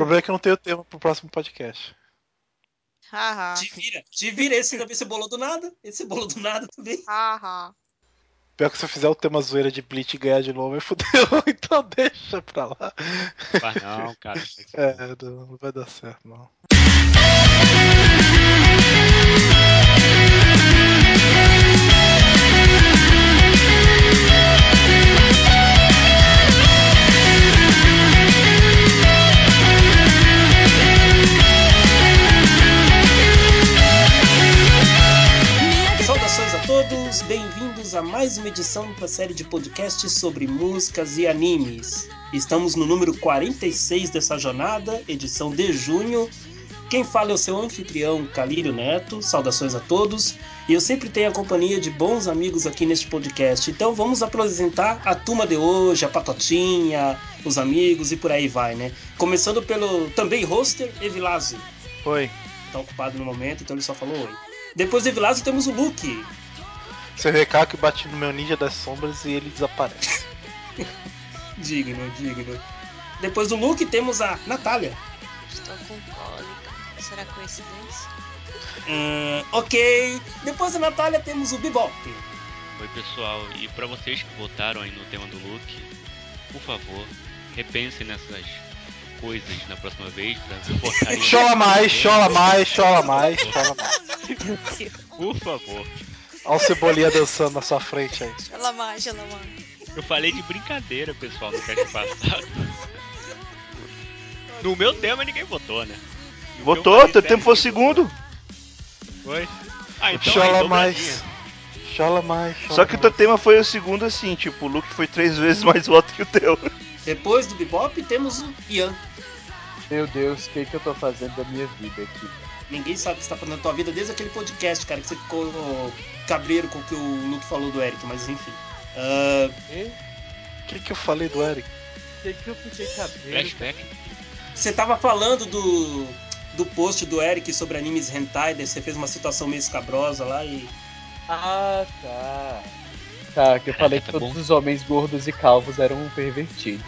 problema é que eu não tenho tema pro próximo podcast. Haha. Te vira, te vira. Esse também você bolou do nada. Esse bolou do nada também. Haha. Pior que se eu fizer o tema zoeira de Bleach e ganhar de novo, aí fudeu. Então deixa pra lá. Mas não, cara. É, não vai dar certo, não. Todos, bem-vindos a mais uma edição da série de podcasts sobre músicas e animes. Estamos no número 46 dessa jornada, edição de junho. Quem fala é o seu anfitrião, Calírio Neto. Saudações a todos. E eu sempre tenho a companhia de bons amigos aqui neste podcast. Então vamos apresentar a turma de hoje, a Patotinha, os amigos e por aí vai, né? Começando pelo também roster, Evilásio. Oi. Tá ocupado no momento, então ele só falou oi. Depois do Evilásio temos o Luke. Você vê cá que eu bati no meu ninja das sombras e ele desaparece. Digno, digno. Depois do Luke temos a Natália. Estou com cólica. Será coincidência? Hum, ok. Depois da Natália temos o Bebop. Oi, pessoal. E pra vocês que votaram aí no tema do Luke, por favor, repensem nessas coisas na próxima vez pra votarem. Chola mais, chola mais, chola mais, chola mais. Por favor. Olha o Cebolinha dançando na sua frente aí. Ela mais, ela mais. Eu falei de brincadeira, pessoal, no cast passado. No meu tema ninguém votou, né? No Votou, teu tempo foi o segundo. Foi? Ah, então Chola mais. Chola mais, chola Só que o mais. teu tema foi o segundo assim, tipo, o Luke foi três vezes mais voto que o teu. Depois do Bebop temos o Ian. Meu Deus, o que, que eu tô fazendo da minha vida aqui? Ninguém sabe o que você tá fazendo na tua vida desde aquele podcast, cara, que você ficou cabreiro com o que o Luke falou do Eric, mas enfim. Ah, E O que, que eu falei do Eric? o que, que eu fiquei cabelo? Flashback. você tava falando do, do post do Eric sobre animes hentai, daí você fez uma situação meio escabrosa lá e. Ah, tá. Tá, que eu falei que tá todos bom. os homens gordos e calvos eram pervertidos.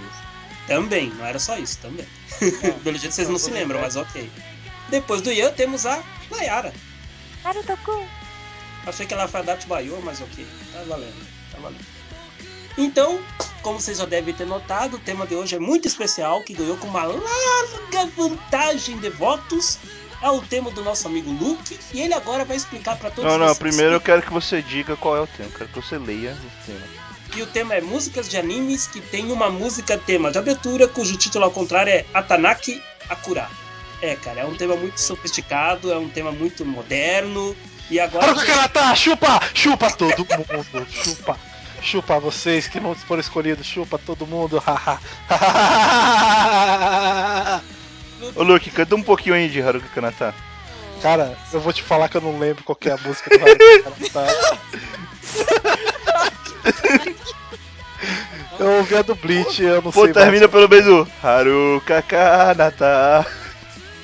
Também, não era só isso, também. Pelo jeito vocês não se lembram, mas ok. Depois do Ian temos a Nayara. Naruto-kun. Achei que ela foi a Dati Baiô, mas ok. Tá valendo, tá valendo. Então, como vocês já devem ter notado, o tema de hoje é muito especial, que ganhou com uma larga vantagem de votos. É o tema do nosso amigo Luke, e ele agora vai explicar pra todos Não, não, vocês. primeiro eu quero que você diga qual é o tema. Quero que você leia o tema. E o tema é músicas de animes que tem uma música tema de abertura, cujo título ao contrário é Atanaki Akura. É, cara, é um tema muito sofisticado, é um tema muito moderno. E agora. Haruka Kanata, chupa! Chupa todo mundo! Chupa! Chupa vocês que não foram escolhidos, chupa todo mundo! haha. Ô Luke, canta um pouquinho aí de Haruka Kanata. Cara, eu vou te falar que eu não lembro qual que é a música do Haruka Kanata. Eu ouvi a do Bleach, eu não Pô, sei termina pelo beijo. Haruka Kanata.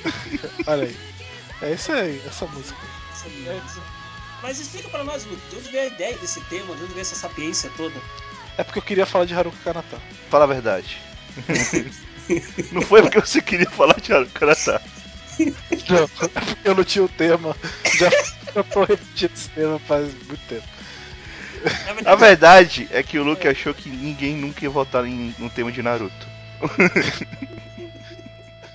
Olha aí. É isso aí, essa música. Mas explica pra nós, Luke, de onde veio a ideia desse tema, de onde veio essa sapiência toda? É porque eu queria falar de Haruka Kanata. Fala a verdade. Não foi porque você queria falar de Haruka Kanata. Não, é porque eu não tinha o tema. Já eu tô repetindo esse tema faz muito tempo. A verdade é que o Luke achou que ninguém nunca ia votar em, no tema de Naruto.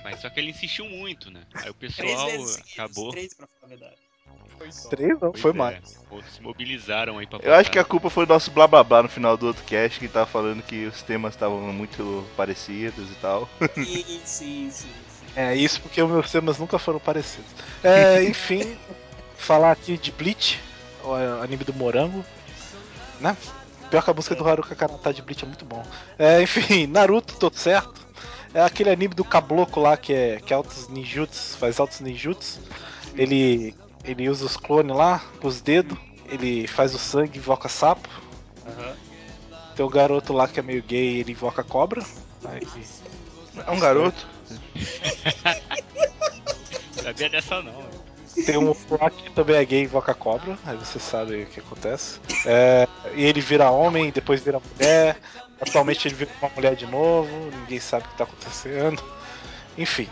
Mas só que ele insistiu muito, né? Aí o três pessoal acabou. três pra falar a verdade. Três não, Pois foi é, mais. pô, Se mobilizaram aí pra Eu acho que a culpa foi do nosso blá blá blá no final do outro cast que tava falando que os temas estavam muito parecidos e tal. Sim, sim, sim. É isso porque os meus temas nunca foram parecidos. É, enfim, falar aqui de Bleach, o anime do morango, né? Pior que a música do Haruka Kanata de Bleach é muito bom. É, enfim, Naruto, tô certo. É aquele anime do cabloco lá que é, que é altos ninjutsu, faz altos ninjutsu. Ele, ele usa os clones lá com os dedos, ele faz o sangue e invoca sapo. Aham. Tem um garoto lá que é meio gay ele invoca cobra. Aí, É um garoto. Sabia dessa não. Tem um lá que também é gay e invoca cobra, aí você sabe o que acontece. É, e ele vira homem, depois vira mulher. Atualmente ele vira uma mulher de novo, ninguém sabe o que tá acontecendo. Enfim.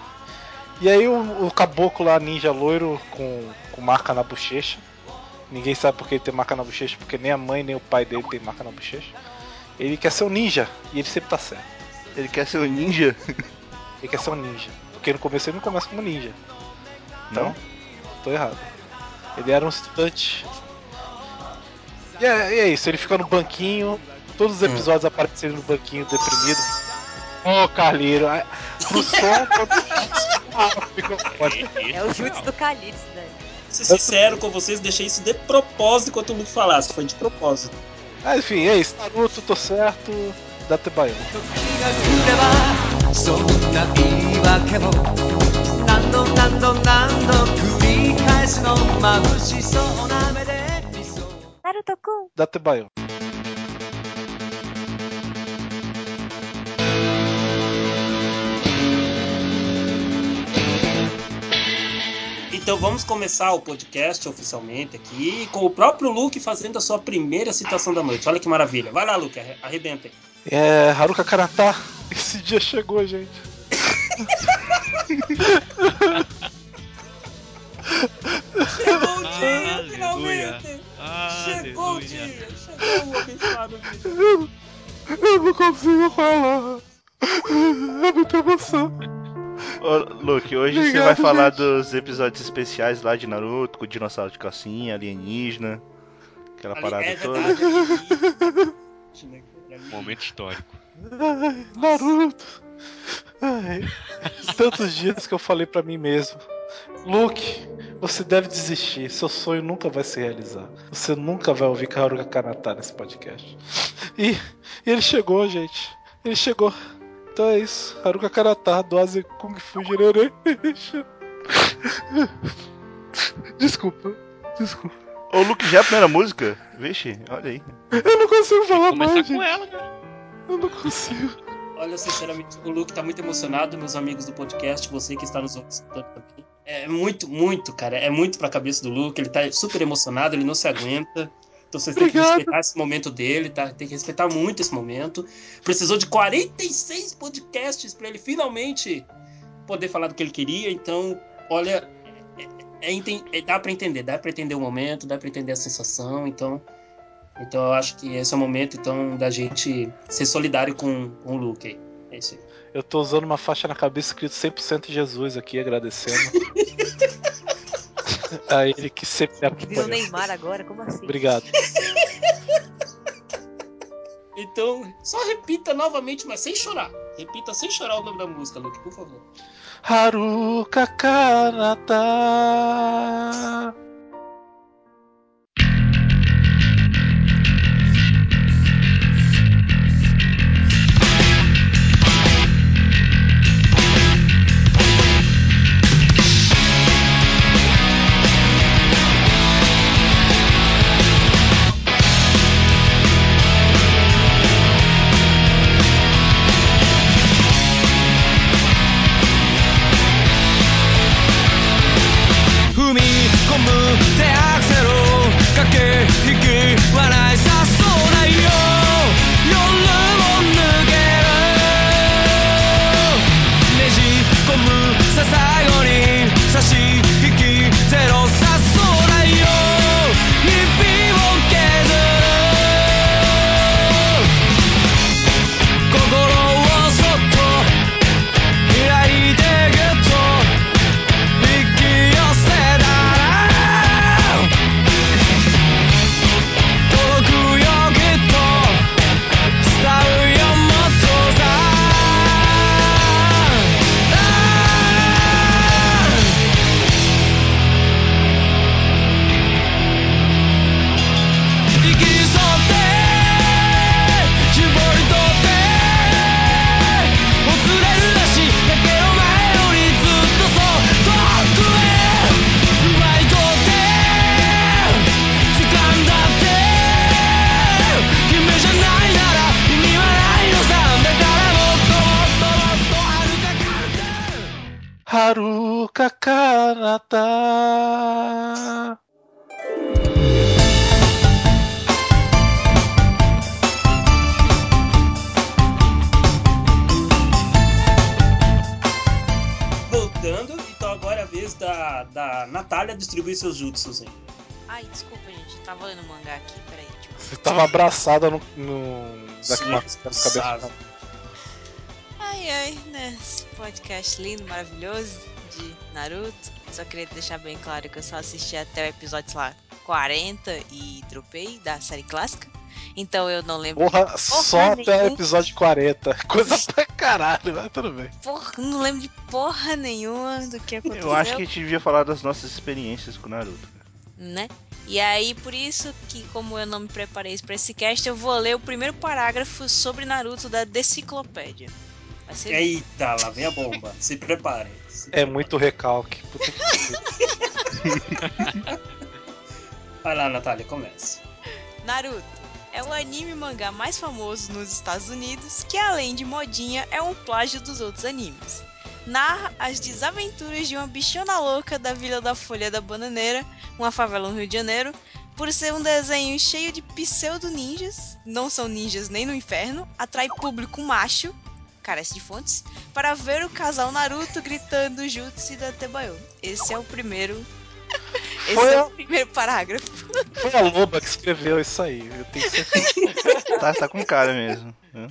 E aí o, o caboclo lá, ninja loiro, com, com marca na bochecha. Ninguém sabe por que ele tem marca na bochecha, porque nem a mãe nem o pai dele tem marca na bochecha. Ele quer ser um ninja, e ele sempre tá certo. Ele quer ser um ninja? Ele quer ser um ninja. Porque no começo ele não começa como ninja. Então, Não? tô errado. Ele era um estudante. E é, e é isso, ele fica no banquinho, todos os episódios aparecem ele no banquinho deprimido. Ô, Carlinho, ai, pro som. Ah, ficou ótimo. Esse É o foi chute alto. do Calypso daí. Ser sincero com vocês, deixei isso de propósito enquanto o Luke falasse. Foi de propósito. Ah, enfim, é isso. Naruto, tô certo. Datebaiano. 時が来ればそんな言い訳も何度何度何度繰り返すの眩しそうな目で理想 Naruto Kun. Datebaiano. Então vamos começar o podcast oficialmente aqui com o próprio Luke fazendo a sua primeira citação da noite. Olha que maravilha. Vai lá, Luke, arre- arrebenta aí. É, Haruka Karata, esse dia chegou, gente. Chegou o dia, dia, finalmente! Chegou o Aleluia. dia! Chegou o abençoado dia! Eu não consigo falar. É muita emoção. Ô, Luke, hoje você Obrigado, vai falar gente. dos episódios especiais lá de Naruto, com o dinossauro de calcinha, alienígena, aquela Ali- parada é toda. verdade, ali- Momento histórico. Ai, Naruto. Ai, tantos dias que eu falei pra mim mesmo. Luke, você deve desistir. Seu sonho nunca vai se realizar. Você nunca vai ouvir Haruka Kanata nesse podcast. E, e ele chegou, gente. Ele chegou. Então é isso. Haruka Kanata, Doase Kung Fu Generation. Desculpa. Desculpa. Ô, Luke, já é a primeira música? Vixe, olha aí. Eu não consigo falar Começar mais, com gente. ela, né? Eu não consigo. Olha, sinceramente, o Luke tá muito emocionado, meus amigos do podcast, você que está nos ouvindo também. É muito, muito, cara. É muito pra cabeça do Luke. Ele tá super emocionado, ele não se aguenta. Então vocês têm que respeitar esse momento dele, tá? Tem que respeitar muito esse momento. Precisou de 46 podcasts pra ele finalmente poder falar do que ele queria. Então, olha, é, é enten- é- dá pra entender, dá pra entender o momento, dá pra entender a sensação. Então, então eu acho que esse é o momento então da gente ser solidário com, com o Luke. aí. É isso aí. Eu tô usando uma faixa na cabeça escrito 100% Jesus aqui, agradecendo. a ele que sempre me Que virou acompanhou. Neymar agora, como assim? Obrigado. Então, só repita novamente, mas sem chorar. Repita sem chorar o nome da música, Luke, por favor. Haruka Kanata. Ai, desculpa, gente. Eu tava lendo o mangá aqui. Peraí, tipo. Você tava abraçada no. no daqui uma cabeça. Ai, ai, né? Esse podcast lindo, maravilhoso de Naruto. Só queria deixar bem claro que eu só assisti até o episódio, sei lá, 40 e dropei da série clássica. Então eu não lembro. Porra, só até o nenhuma. episódio 40. Coisa pra caralho, mas tudo bem. Porra, não lembro de porra nenhuma do que aconteceu. Eu acho que a gente devia falar das nossas experiências com o Naruto. né? E aí, por isso que, como eu não me preparei pra esse cast, eu vou ler o primeiro parágrafo sobre Naruto da Deciclopédia. Vai ser Eita, lá vem a bomba. Se preparem. se É preparem. muito recalque. Puta que. Vai lá, Natália, comece. Naruto é o anime mangá mais famoso nos Estados Unidos, que além de modinha, é um plágio dos outros animes. Narra as desaventuras de uma bichona louca da Vila da Folha da Bananeira, uma favela no Rio de Janeiro, por ser um desenho cheio de pseudo-ninjas, não são ninjas nem no inferno, atrai público macho, carece de fontes, para ver o casal Naruto gritando Jutsu da Tebayo. Esse é o primeiro. Esse Foi é a- o primeiro parágrafo. Foi a Loba que escreveu isso aí. Eu tenho certeza. Tá, tá com cara mesmo. né?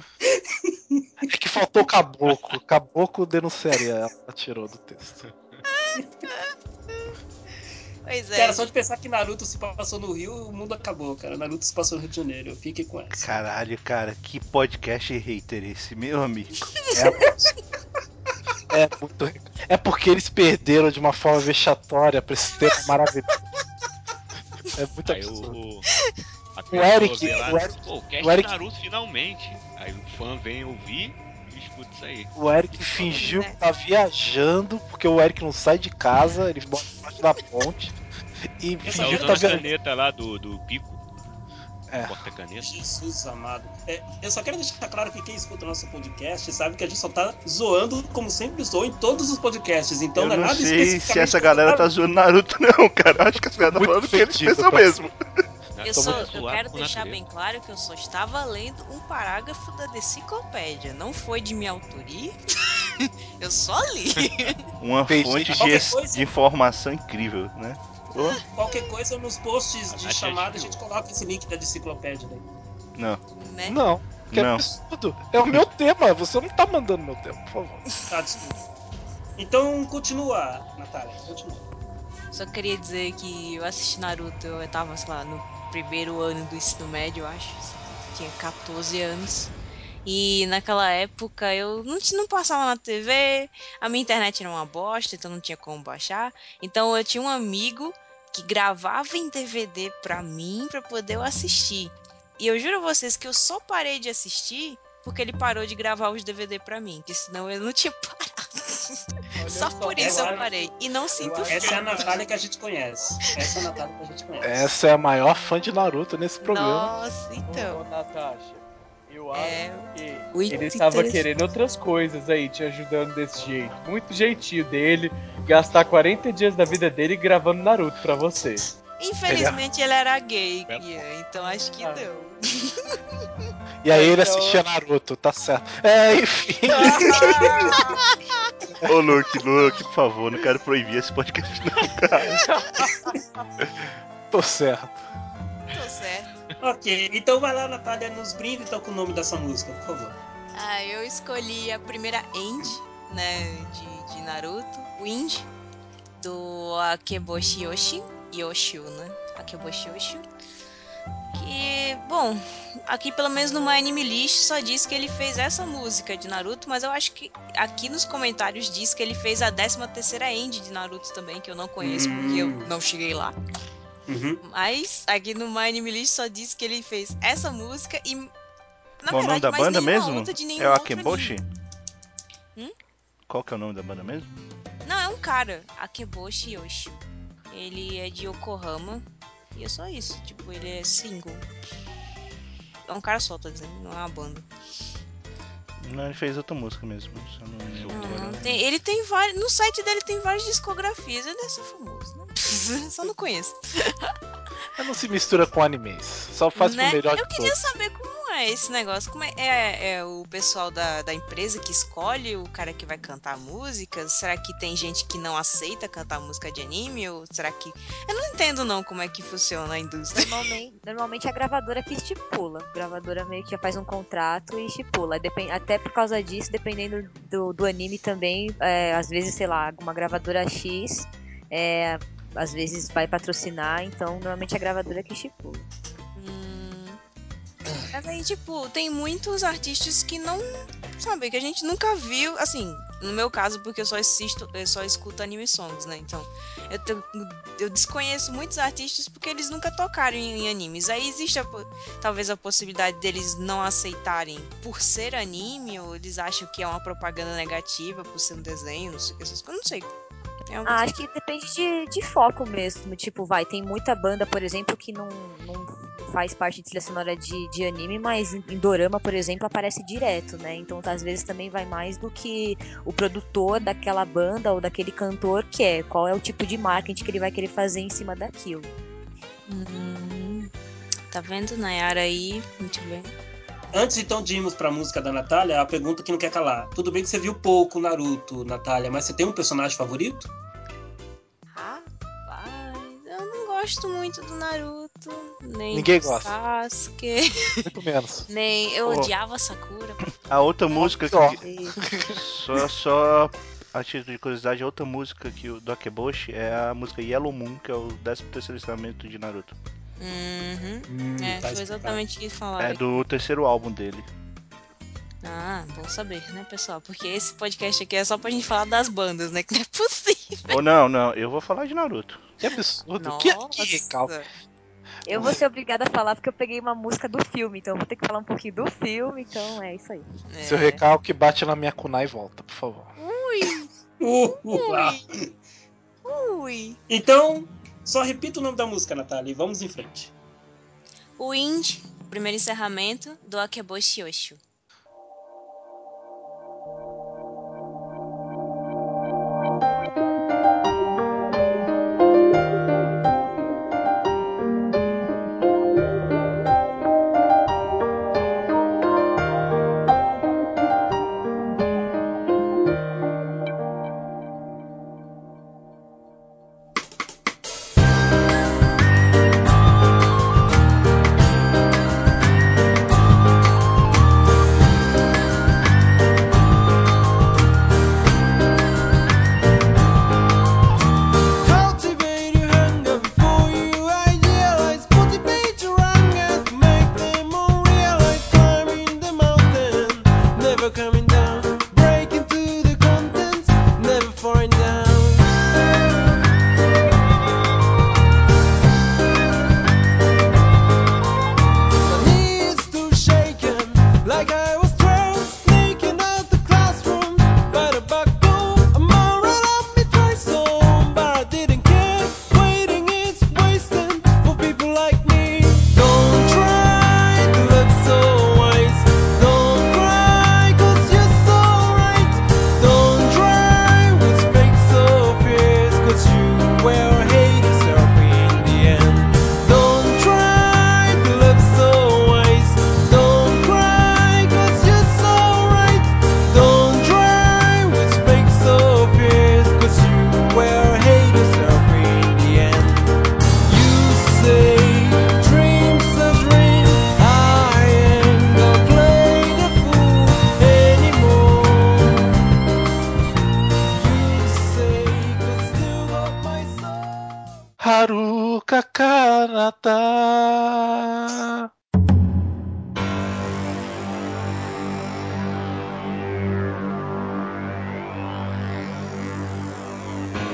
É que faltou caboclo. Caboclo denunciaria. Ela tirou do texto. Pois é. Cara, só de pensar que Naruto se passou no Rio, o mundo acabou, cara. Naruto se passou no Rio de Janeiro. Eu fiquei com essa. Caralho, cara, que podcast hater esse, meu amigo. É, é muito. É porque eles perderam de uma forma vexatória pra esse tema maravilhoso. É muito absurdo. o, o, O Eric- lá, o Eric- pô, o cast o Eric- Naruto finalmente. Aí o fã vem ouvir e escuta isso aí. O Eric fingiu que tá viajando, porque o Eric não sai de casa, ele bota embaixo da ponte. E Tá fingiu que tá usando a viajando. caneta lá do, do pico. É. Jesus amado. É, eu só quero deixar claro que quem escuta o nosso podcast sabe que a gente só tá zoando como sempre zoou em todos os podcasts. Então eu não é não nada sei se essa galera tá zoando Naruto, não, cara. Acho que as galera tá falando que eles pensam tá? mesmo. Eu, só, eu quero deixar bem claro que eu só estava lendo um parágrafo da deciclopédia. Não foi de minha autoria. eu só li. Uma fonte de, de informação incrível, né? Qualquer coisa nos posts A de Nath chamada a gente coloca esse link da enciclopédia daí. Não, né? Não, que Não. absurdo. É o meu tema, você não tá mandando meu tema, por favor. Tá, desculpa. Então continua, Natália. Continua. Só queria dizer que eu assisti Naruto, eu tava, sei lá, no primeiro ano do ensino médio, eu acho. Tinha 14 anos. E naquela época eu não, ti- não passava na TV, a minha internet era uma bosta, então não tinha como baixar. Então eu tinha um amigo que gravava em DVD pra mim pra poder eu assistir. E eu juro a vocês que eu só parei de assistir porque ele parou de gravar os DVD pra mim, que senão eu não tinha parado. Olha Só por isso eu acho- parei. E não sinto Essa é a Natália que a gente conhece. Essa é a Natália que a gente conhece. Essa é a maior fã de Naruto nesse programa. Nossa, Ô, então. Natasha, eu acho É, que ele estava querendo outras coisas aí, te ajudando desse jeito. Muito jeitinho dele, gastar 40 dias da vida dele gravando Naruto pra você. Infelizmente ele era gay. Ian, então acho que Ah. deu. E aí ele Então- assistia Naruto, tá certo. É, enfim. Ô, Luke, Luke, por favor, não quero proibir esse podcast, não, cara. Tô certo. Ok, então vai lá, Natália, nos brinde então com o nome dessa música, por favor. Ah, eu escolhi a primeira End, né, de, de Naruto, Wind, do Akeboshi Yoshi, Yoshio, né, Akeboshi Yoshio. Que, bom, aqui pelo menos no My Anime List só diz que ele fez essa música de Naruto, mas eu acho que aqui nos comentários diz que ele fez a 13 terceira End de Naruto também, que eu não conheço porque eu Hum. não cheguei lá. Uhum. Mas aqui no My Anime List só diz que ele fez essa música e. Na Qual o nome da banda mesmo? É o Akeboshi? Hum? Qual que é o nome da banda mesmo? Não, é um cara, Akeboshi Yoshi. Ele é de Yokohama. E é só isso. Tipo, ele é single. É um cara só, tá dizendo, não é uma banda. Não, ele fez outra música mesmo. Não. Uhum, tem- ele tem vários. No site dele tem várias discografias. Ele é só famoso, né? só não conheço. Mas não se mistura com animes. Só faz né? pro melhor Eu de queria todos. saber como é esse negócio? Como é, é, é o pessoal da, da empresa que escolhe o cara que vai cantar música? Será que tem gente que não aceita cantar música de anime? Ou será que. Eu não entendo não como é que funciona a indústria. Normalmente, normalmente a gravadora que estipula. A gravadora meio que já faz um contrato e estipula. Depen- Até por causa disso, dependendo do, do anime também, é, às vezes, sei lá, uma gravadora X, é, às vezes vai patrocinar, então normalmente a gravadora que estipula. Mas aí, tipo, tem muitos artistas que não. Sabe, que a gente nunca viu. Assim, no meu caso, porque eu só assisto, eu só escuto anime songs, né? Então, eu, te- eu desconheço muitos artistas porque eles nunca tocaram em, em animes. Aí existe a talvez a possibilidade deles não aceitarem por ser anime, ou eles acham que é uma propaganda negativa por ser um desenho, não sei o que, essas coisas. Não sei. É acho que depende de, de foco mesmo. Tipo, vai, tem muita banda, por exemplo, que não, não faz parte de trilha sonora de, de anime, mas em, em Dorama, por exemplo, aparece direto, né? Então, às vezes também vai mais do que o produtor daquela banda ou daquele cantor quer. Qual é o tipo de marketing que ele vai querer fazer em cima daquilo. Hum, tá vendo, Nayara aí? Muito bem. Antes então de irmos pra música da Natália, a pergunta que não quer calar. Tudo bem que você viu pouco Naruto, Natália, mas você tem um personagem favorito? Rapaz, eu não gosto muito do Naruto, nem Ninguém do gosta. Sasuke, Muito menos. nem eu Pô. odiava Sakura. A outra música que. Só, só a título de curiosidade, a outra música que o do Akeboshi é a música Yellow Moon, que é o 13 terceiro ensinamento de Naruto. Uhum. Hum, É, tá foi exatamente o que falaram. É do terceiro álbum dele. Ah, bom saber, né, pessoal? Porque esse podcast aqui é só pra gente falar das bandas, né? Que não é possível. Ou não, não, eu vou falar de Naruto. Que absurdo. Nossa. Que, que recalque. Eu vou ser obrigada a falar porque eu peguei uma música do filme, então eu vou ter que falar um pouquinho do filme, então é isso aí. É. Seu recalque bate na minha kunai e volta, por favor. Ui, Uh, uh, ah. ui. Então, só repita o nome da música, Natália, e vamos em frente. O Wind, primeiro encerramento do Akeboshi Yoshu.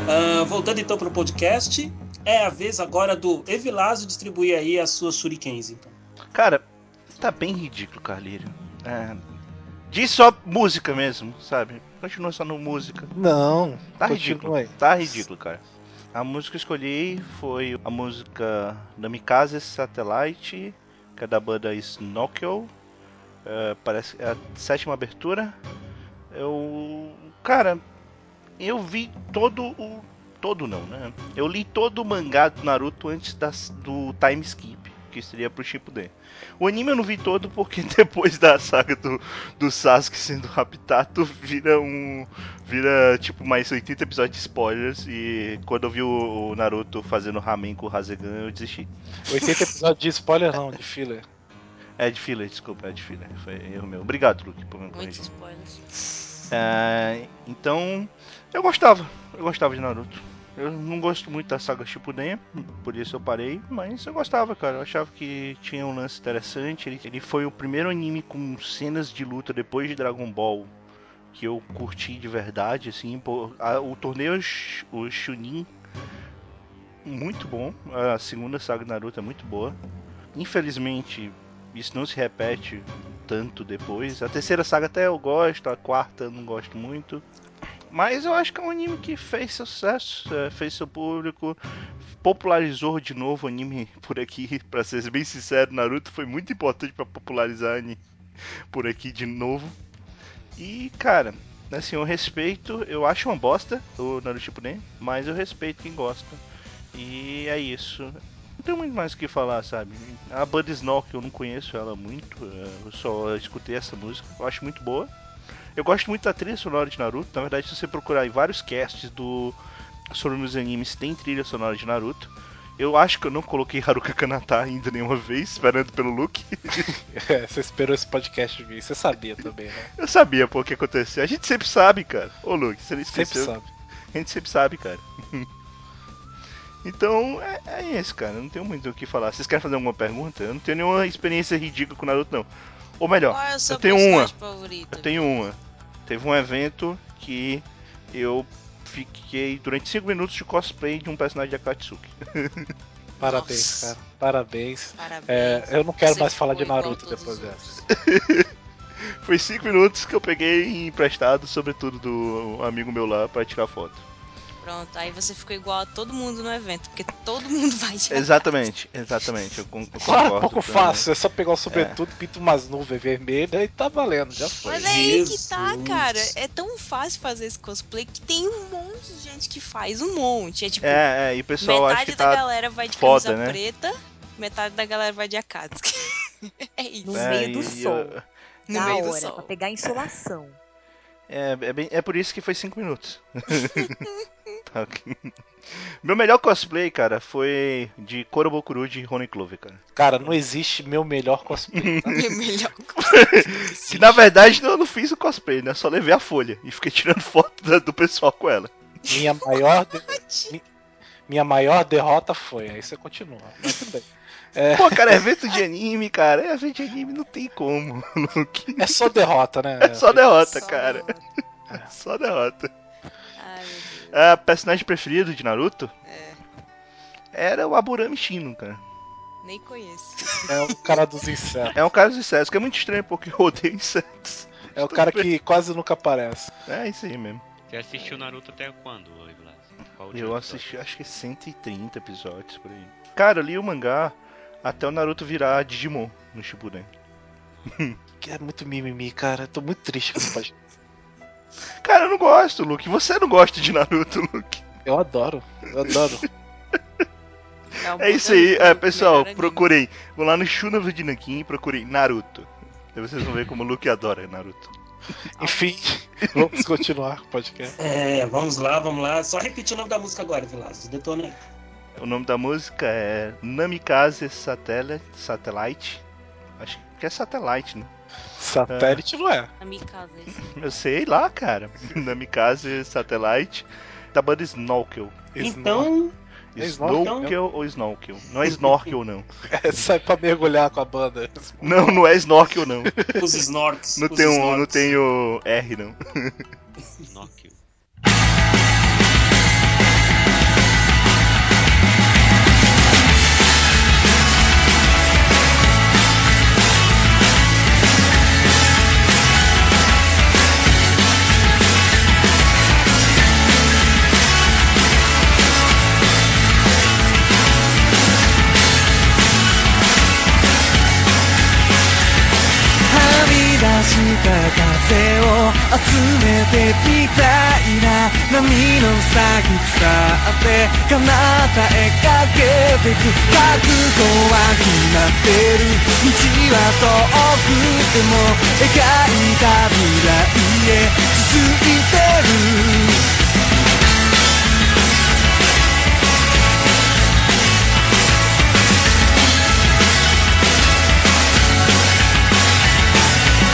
Ah, voltando então pro podcast, é a vez agora do Evilásio distribuir aí as suas shurikens, então. Cara, tá bem ridículo, Carlírio. É. Diz só música mesmo, sabe? Continua só no música. Não, Tá ridículo. aí. Tá ridículo, cara. A música que eu escolhi foi a música Namikaze Satellite, que é da banda Snokyo. É, parece é a sétima abertura. Eu. Cara, eu vi todo o. Todo não, né? Eu li todo o mangá do Naruto antes das, do time skip. que seria pro Shippuden. O anime eu não vi todo porque depois da saga do, do Sasuke sendo raptado, vira um. vira tipo mais 80 episódios de spoilers. E quando eu vi o, o Naruto fazendo ramen com o Rasengan, eu desisti. 80 episódios de spoiler não, de filler. É de filler, desculpa, é de filler. Foi erro meu. Obrigado, Luke, por me Muitos corrigir. spoilers. É, então, eu gostava. Eu gostava de Naruto. Eu não gosto muito da saga Shippuden, por isso eu parei, mas eu gostava, cara. Eu achava que tinha um lance interessante. Ele, ele foi o primeiro anime com cenas de luta depois de Dragon Ball que eu curti de verdade, assim. a- o torneio o Chunin muito bom. A segunda saga de Naruto é muito boa. Infelizmente, isso não se repete tanto depois. A terceira saga até eu gosto, a quarta eu não gosto muito. Mas eu acho que é um anime que fez sucesso, é, fez seu público, popularizou de novo o anime por aqui. Pra ser bem sincero, Naruto foi muito importante pra popularizar anime por aqui de novo. E, cara, assim, eu respeito, eu acho uma bosta o Naruto Shippuden, mas eu respeito quem gosta. E é isso. Não tem muito mais o que falar, sabe? A Bud Snork eu não conheço ela muito, é, eu só escutei essa música, eu acho muito boa. Eu gosto muito da trilha sonora de Naruto, na verdade se você procurar em vários casts do sobre meus animes tem trilha sonora de Naruto. Eu acho que eu não coloquei Haruka Kanata ainda nenhuma vez, esperando pelo Luke. É, você esperou esse podcast vir, você sabia também, né? Eu sabia pô, o que ia acontecer. A gente sempre sabe, cara. Ô Luke, você não Sempre esqueceu? sabe. A gente sempre sabe, cara. Então, é, é isso, cara. Não tenho muito o que falar. Vocês querem fazer alguma pergunta? Eu não tenho nenhuma experiência ridícula com Naruto, não. Ou melhor, Qual é o seu eu tenho uma. favorito? eu tenho uma. Teve um evento que eu fiquei durante 5 minutos de cosplay de um personagem de Akatsuki. Parabéns, Nossa. cara. Parabéns. Parabéns. É, eu não quero Você mais falar de Naruto depois dessa. Foi 5 minutos que eu peguei emprestado, sobretudo do amigo meu lá, pra tirar foto. Pronto, aí você ficou igual a todo mundo no evento, porque todo mundo vai de Exatamente, exatamente. Eu, eu Claro, concordo. pouco fácil, é só pegar o sobretudo, pinta umas nuvens vermelhas e tá valendo, já foi. Mas é aí que tá, cara. É tão fácil fazer esse cosplay que tem um monte de gente que faz, um monte. É tipo, É, é, e o pessoal acha metade que da tá. galera vai de foda, camisa né? preta, metade da galera vai de Akatsuki. é isso. No é, meio do e- sol. e- No da meio do hora, sol. pra pegar insolação. É, é, bem- é por isso que foi 5 minutos. Tá ok. Meu melhor cosplay, cara, foi de Korobokuru de Rony Clover, cara. Cara, não existe meu melhor cosplay. tá? É melhor. Que na verdade eu não fiz o cosplay, né? Só levei a folha e fiquei tirando foto do pessoal com ela. Minha maior, de- mi- minha maior derrota foi. Aí você continua. Mas tudo bem. Pô, cara, é evento de anime, cara. É evento de anime, não tem como. É só derrota, né? É só derrota, Só cara. derrota. Só derrota. Ai, meu A personagem preferido de Naruto É, era o Aburami Shino, cara. nem conheço. É o cara dos insetos. É um cara dos insetos, que é muito estranho porque eu odeio insetos. É o cara que quase nunca aparece. É isso aí mesmo. Você assistiu Naruto até quando? Qual Eu assisti acho que 130 episódios por aí. Cara, eu li o mangá até o Naruto virar Digimon no Shippuden. Que é muito mimimi, cara. Eu tô muito triste com esse podcast. Cara, eu não gosto, Luke. Você não gosta de Naruto, Luke. Eu adoro. Eu adoro. um É isso aí, é, pessoal, procurei. Vou lá no Shuna do Dinakin e procurei Naruto. Aí vocês vão ver como o Luke adora Naruto. Enfim, vamos continuar com o podcast. É, vamos lá, vamos lá. Só repetir o nome da música agora, Vilas. Detona aí. O nome da música é Namikaze Satellite. Satellite. Acho que é Satellite, né? Satélite não é. Na minha casa, esse. Eu sei lá, cara. Namikaze Satellite. Da banda Snorkel. Então, É Snorkel? Snorkel ou Snorkel? Não é Snorkel, não. É, sai pra mergulhar com a banda. Não, não é Snorkel, não. os snorks. Não os tem, um, não tem o R, não. Snorkel.「集めてみたいな波の先伝って彼方へかけてく覚悟は決まってる道は遠くても描いた未来へ続いてる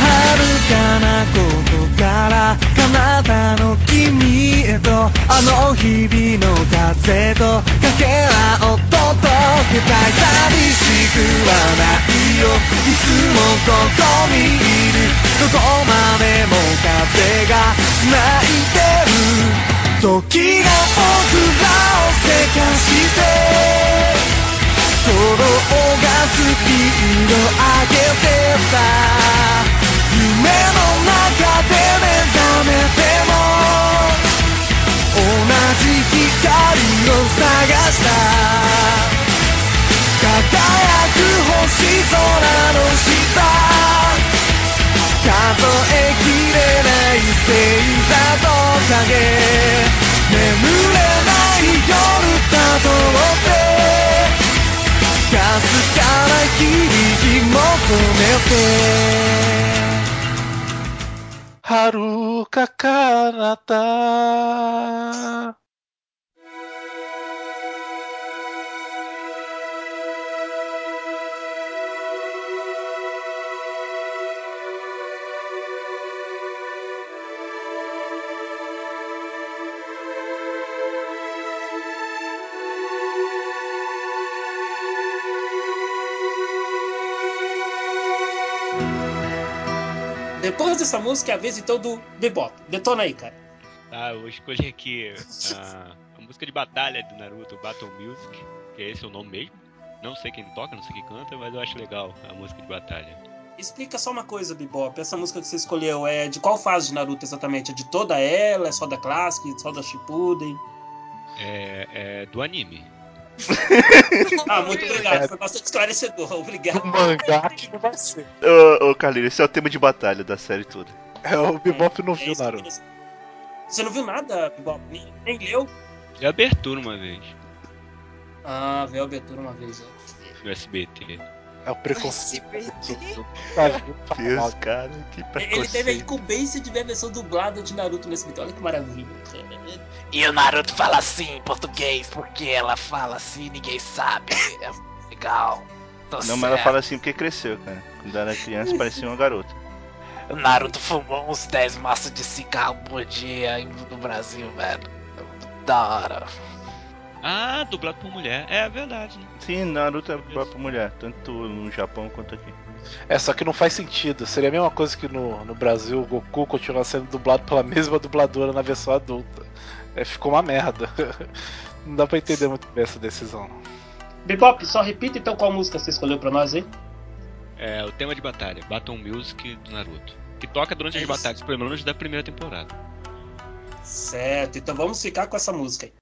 遥かなこから彼方の君へとあの日々の風とかけらを届けたい寂しくはないよ。いつもここにいる。どこまでも風が泣い。てる時が僕らをせかして。鼓動がスピード上げてた夢の中で目覚めても同じ光を探した。輝く星空の下。数えきれない星座と影。眠れない夜たどって。かすかな響き求めて。Haruka Kanata. Depois dessa música é a vez então do Bebop. Detona aí, cara. Tá, eu vou escolher aqui a, a música de batalha do Naruto, Battle Music, que é esse o nome mesmo. Não sei quem toca, não sei quem canta, mas eu acho legal a música de batalha. Explica só uma coisa, Bebop. Essa música que você escolheu é de qual fase de Naruto exatamente? É de toda ela? É só da Classic? Só da Shippuden? É, é do anime. Ah, muito obrigado. Foi bastante esclarecedor. Obrigado. Do mangá que não vai ser. Ô, ô Carlinhos, esse é o tema de batalha da série toda. É, o Bebop não É viu eu Naruto. Você não viu nada, Bebop? Nem, nem leu? De abertura uma vez, Ah, veio a abertura uma vez. ó. no SBT. É o preconceito. Deus, cara, que Ele teve a preconceito. incumbência de ver a versão dublada de Naruto nesse vídeo. Olha que maravilha. E o Naruto fala assim em português, porque ela fala assim, ninguém sabe. É legal. Tô Não, mas ela certo. fala assim porque cresceu, cara. Quando era criança parecia uma garota. O Naruto fumou uns 10 maços de cigarro por dia no Brasil, velho. Da hora. Ah, dublado por mulher. É verdade, né? Sim, Naruto é dublado por mulher, tanto no Japão quanto aqui. É, só que não faz sentido. Seria a mesma coisa que no, no Brasil o Goku continuar sendo dublado pela mesma dubladora na versão adulta. É, ficou uma merda. Não dá pra entender muito bem essa decisão. Bebop, só repita então qual música você escolheu pra nós aí. É o tema de batalha, Battle Music do Naruto. Que toca durante É as batalhas, pelo menos da primeira temporada. Certo, então vamos ficar com essa música aí.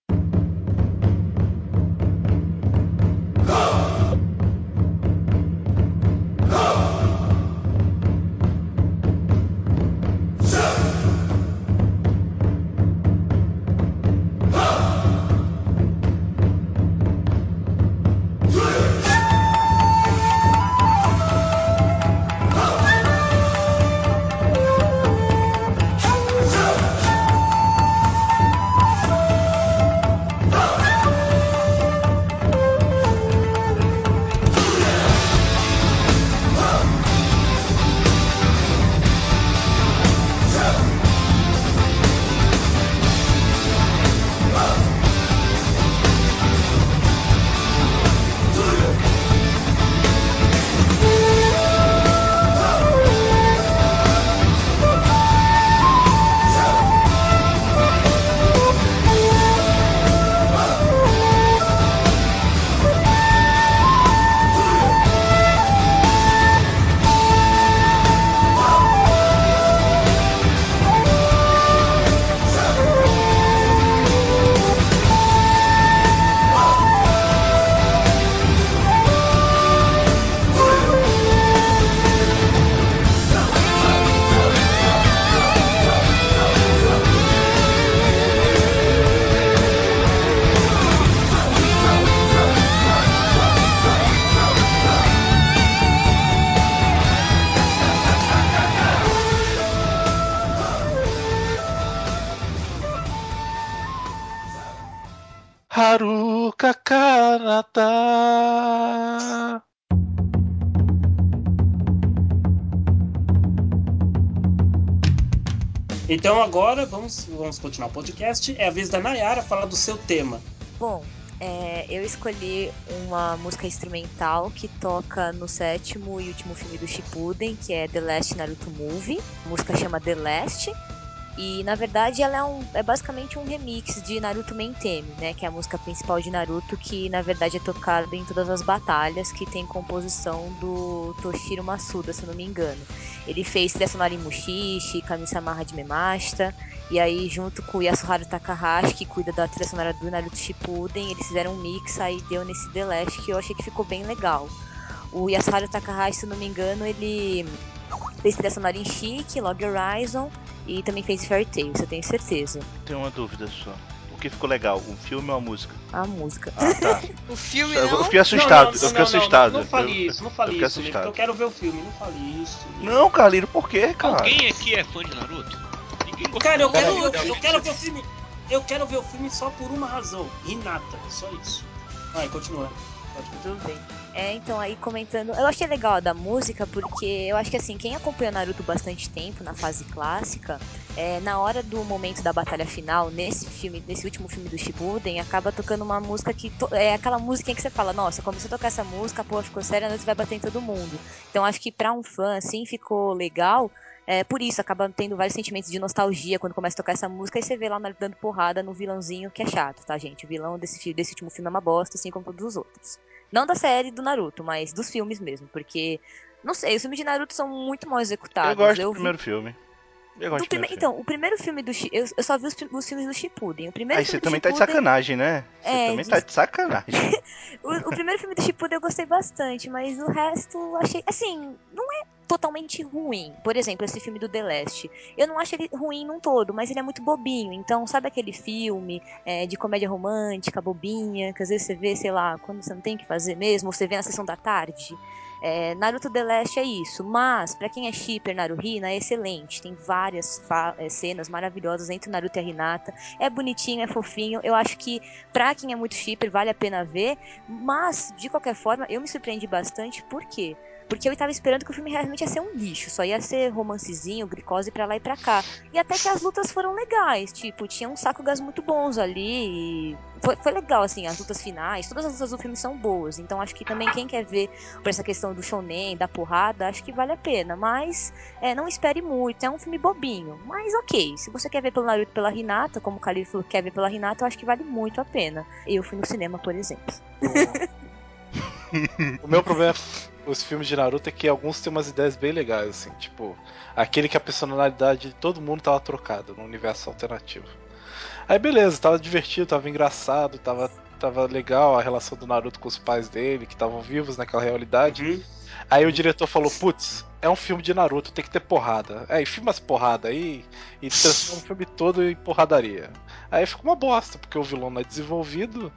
Então agora vamos, vamos continuar o podcast. É a vez da Nayara falar do seu tema. Bom, é, eu escolhi uma música instrumental que toca no sétimo e último filme do Shippuden, que é The Last Naruto Movie. A música chama The Last. E na verdade ela é, um, é basicamente um remix de Naruto Menteme, né? Que é a música principal de Naruto, que na verdade é tocada em todas as batalhas, que tem composição do Toshiro Masuda, se eu não me engano. Ele fez em Mushishi, Kami-sama Hajime Mashita, e aí junto com o Yasuharu Takahashi, que cuida da trilha do Naruto Shippuden, eles fizeram um mix, aí deu nesse The Last, que eu achei que ficou bem legal. O Yasuharu Takahashi, se não me engano, ele fez trilha sonora em Chic, Log Horizon, e também fez Fairy Tail, eu tenho certeza. Tenho uma dúvida só. Que ficou legal, o filme ou a música? A música. Ah, tá. O filme eu, não. eu fiquei assustado, Não, não, eu fiquei não, assustado. Não, não, fale Eu- isso, não fale eu isso, assustado. eu quero ver o filme, não fale isso. Não, Carlino, por quê, cara? Alguém aqui é fã de Naruto? Ninguém. Cara, eu quero, Peraí, ver, o- peraí. eu quero ver o filme. Eu quero ver o filme só por uma razão. Hinata, só isso. Vai, continua. Pode continuar. Tudo bem. É, então aí comentando, eu achei legal a da música porque eu acho que assim, quem acompanhou Naruto bastante tempo na fase clássica, é, na hora do momento da batalha final, nesse filme, nesse último filme do Shippuden, acaba tocando uma música que é aquela música que você fala, nossa, começou a tocar essa música, pô, ficou séria, Naruto vai bater em todo mundo. Então acho que pra um fã assim ficou legal. É, por isso, acaba tendo vários sentimentos de nostalgia quando começa a tocar essa música e você vê lá dando porrada no vilãozinho, que é chato, tá, gente? O vilão desse, desse último filme é uma bosta, assim como todos os outros. Não da série do Naruto, mas dos filmes mesmo, porque. Não sei, os filmes de Naruto são muito mal executados. Eu gosto do vi- primeiro filme. Prime-. Então, o primeiro filme do eu, eu só vi os, os filmes do Shippuden. O primeiro Aí você também do tá de Shippuden, sacanagem, né? Você É, também de- tá de sacanagem. O, o primeiro filme do Shippuden eu gostei bastante, mas o resto eu achei. Assim, não é totalmente ruim. Por exemplo, esse filme do The Last. Eu não acho ele ruim num todo, mas ele é muito bobinho. Então, sabe aquele filme é, de comédia romântica, bobinha, que às vezes você vê, sei lá, quando você não tem o que fazer mesmo, ou você vê na sessão da tarde? É, Naruto The Last é isso, mas pra quem é shipper Naruhina é excelente. Tem várias é, cenas maravilhosas entre Naruto e a Hinata. É bonitinho, é fofinho. Eu acho que pra quem é muito shipper vale a pena ver. Mas, de qualquer forma, eu me surpreendi bastante. Por quê? Porque eu tava esperando que o filme realmente ia ser um lixo. Só ia ser romancezinho, glicose pra lá e pra cá. E até que as lutas foram legais. Tipo, tinha uns sakugas muito bons ali. E foi, foi legal, assim, as lutas finais. Todas as lutas do filme são boas. Então acho que também quem quer ver por essa questão do shonen, da porrada, acho que vale a pena. Mas é, não espere muito. É um filme bobinho. Mas ok. Se você quer ver pelo Naruto e pela Hinata, como o que quer ver pela Hinata, eu acho que vale muito a pena. Eu fui no cinema, por exemplo. O meu problema com os filmes de Naruto é que alguns têm umas ideias bem legais, assim, tipo, aquele que a personalidade de todo mundo tava trocada no universo alternativo. Aí beleza, tava divertido, tava engraçado, tava, tava legal a relação do Naruto com os pais dele, que estavam vivos naquela realidade. Uhum. Aí o diretor falou, putz, é um filme de Naruto, tem que ter porrada. Aí filma as porrada aí e transforma o filme todo em porradaria. Aí fica uma bosta, porque o vilão não é desenvolvido.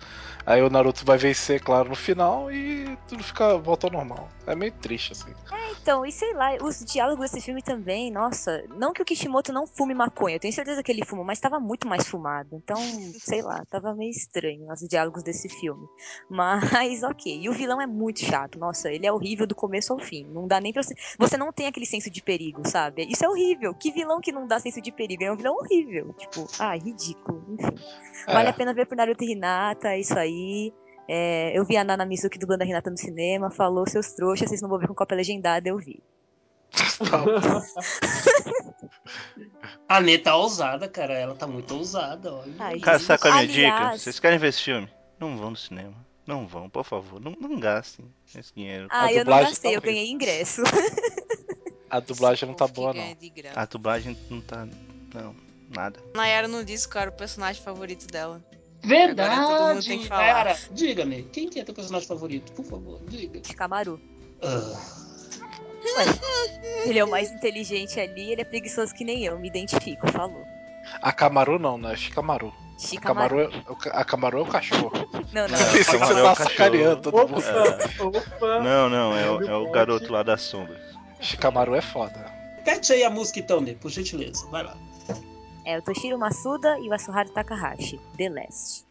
Aí o Naruto vai vencer, claro, no final e tudo fica volta ao normal. É meio triste, assim. Então, e sei lá, os diálogos desse filme também, nossa, não que o Kishimoto não fume maconha, eu tenho certeza que ele fuma, mas tava muito mais fumado. Então, sei lá, tava meio estranho os diálogos desse filme. Mas, ok. E o vilão é muito chato, nossa, ele é horrível do começo ao fim. Não dá nem pra você. Você não tem aquele senso de perigo, sabe? Isso é horrível. Que vilão que não dá senso de perigo? É um vilão horrível. Tipo, ah, ridículo. Enfim. Vale É. a pena ver por Naruto e Hinata, é isso aí. É, eu vi a Nana Mizuki dublando a Hinata no cinema, falou, seus trouxas, vocês não vão ver com cópia legendada, eu vi. A Nê tá ousada, cara. Ela tá muito ousada, olha. Ai, Cara, sabe qual é a minha Aliás- dica? Vocês querem ver esse filme? Não vão no cinema. Não vão, por favor. Não, não gastem esse dinheiro. Ah, A eu não dublagem gastei, tá eu ganhei ingresso. A dublagem não tá boa, não. A dublagem não tá. Não, nada. Nayara não disse qual era o personagem favorito dela. Agora todo mundo Verdade! tem que falar. Nayara, diga-me, quem que é teu personagem favorito? Por favor, diga. Shikamaru. Ah, Ele é o mais inteligente ali, ele é preguiçoso que nem eu, me identifico, falou. A Camaru não, né? Shikamaru. A Shikamaru. Camaru é, o ca- a Camaru é o cachorro. Não, não. É, Isso você é o tá cachorro. sacaneando todo mundo. Opa, opa. Não, não, é, o- é o garoto lá das sombras. Shikamaru é foda. Pete aí a música então, Nê, por gentileza. Vai lá. É o Toshiro Masuda e o Asuharu Takahashi, The Last.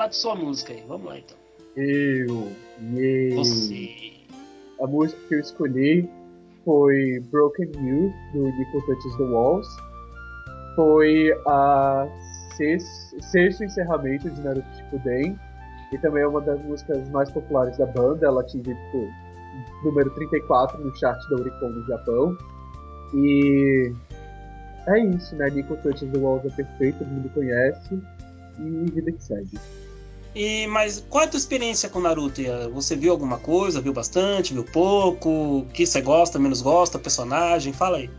Falar de sua música aí. Vamos lá então. Eu. Yay. Você. A música que eu escolhi foi Broken Youth, do Nico Touches the Walls. Foi a sex- sexto encerramento de Naruto Shippuden. E também é uma das músicas mais populares da banda. Ela atingiu, tipo, número 34 no chart da Oricon no Japão. E é isso, né? Nico Touches the Walls é perfeito, todo mundo conhece. E vida que segue. E, mas qual é a tua experiência com Naruto? Você viu alguma coisa? Viu bastante? Viu pouco? O que você gosta, menos gosta? Personagem? Fala aí.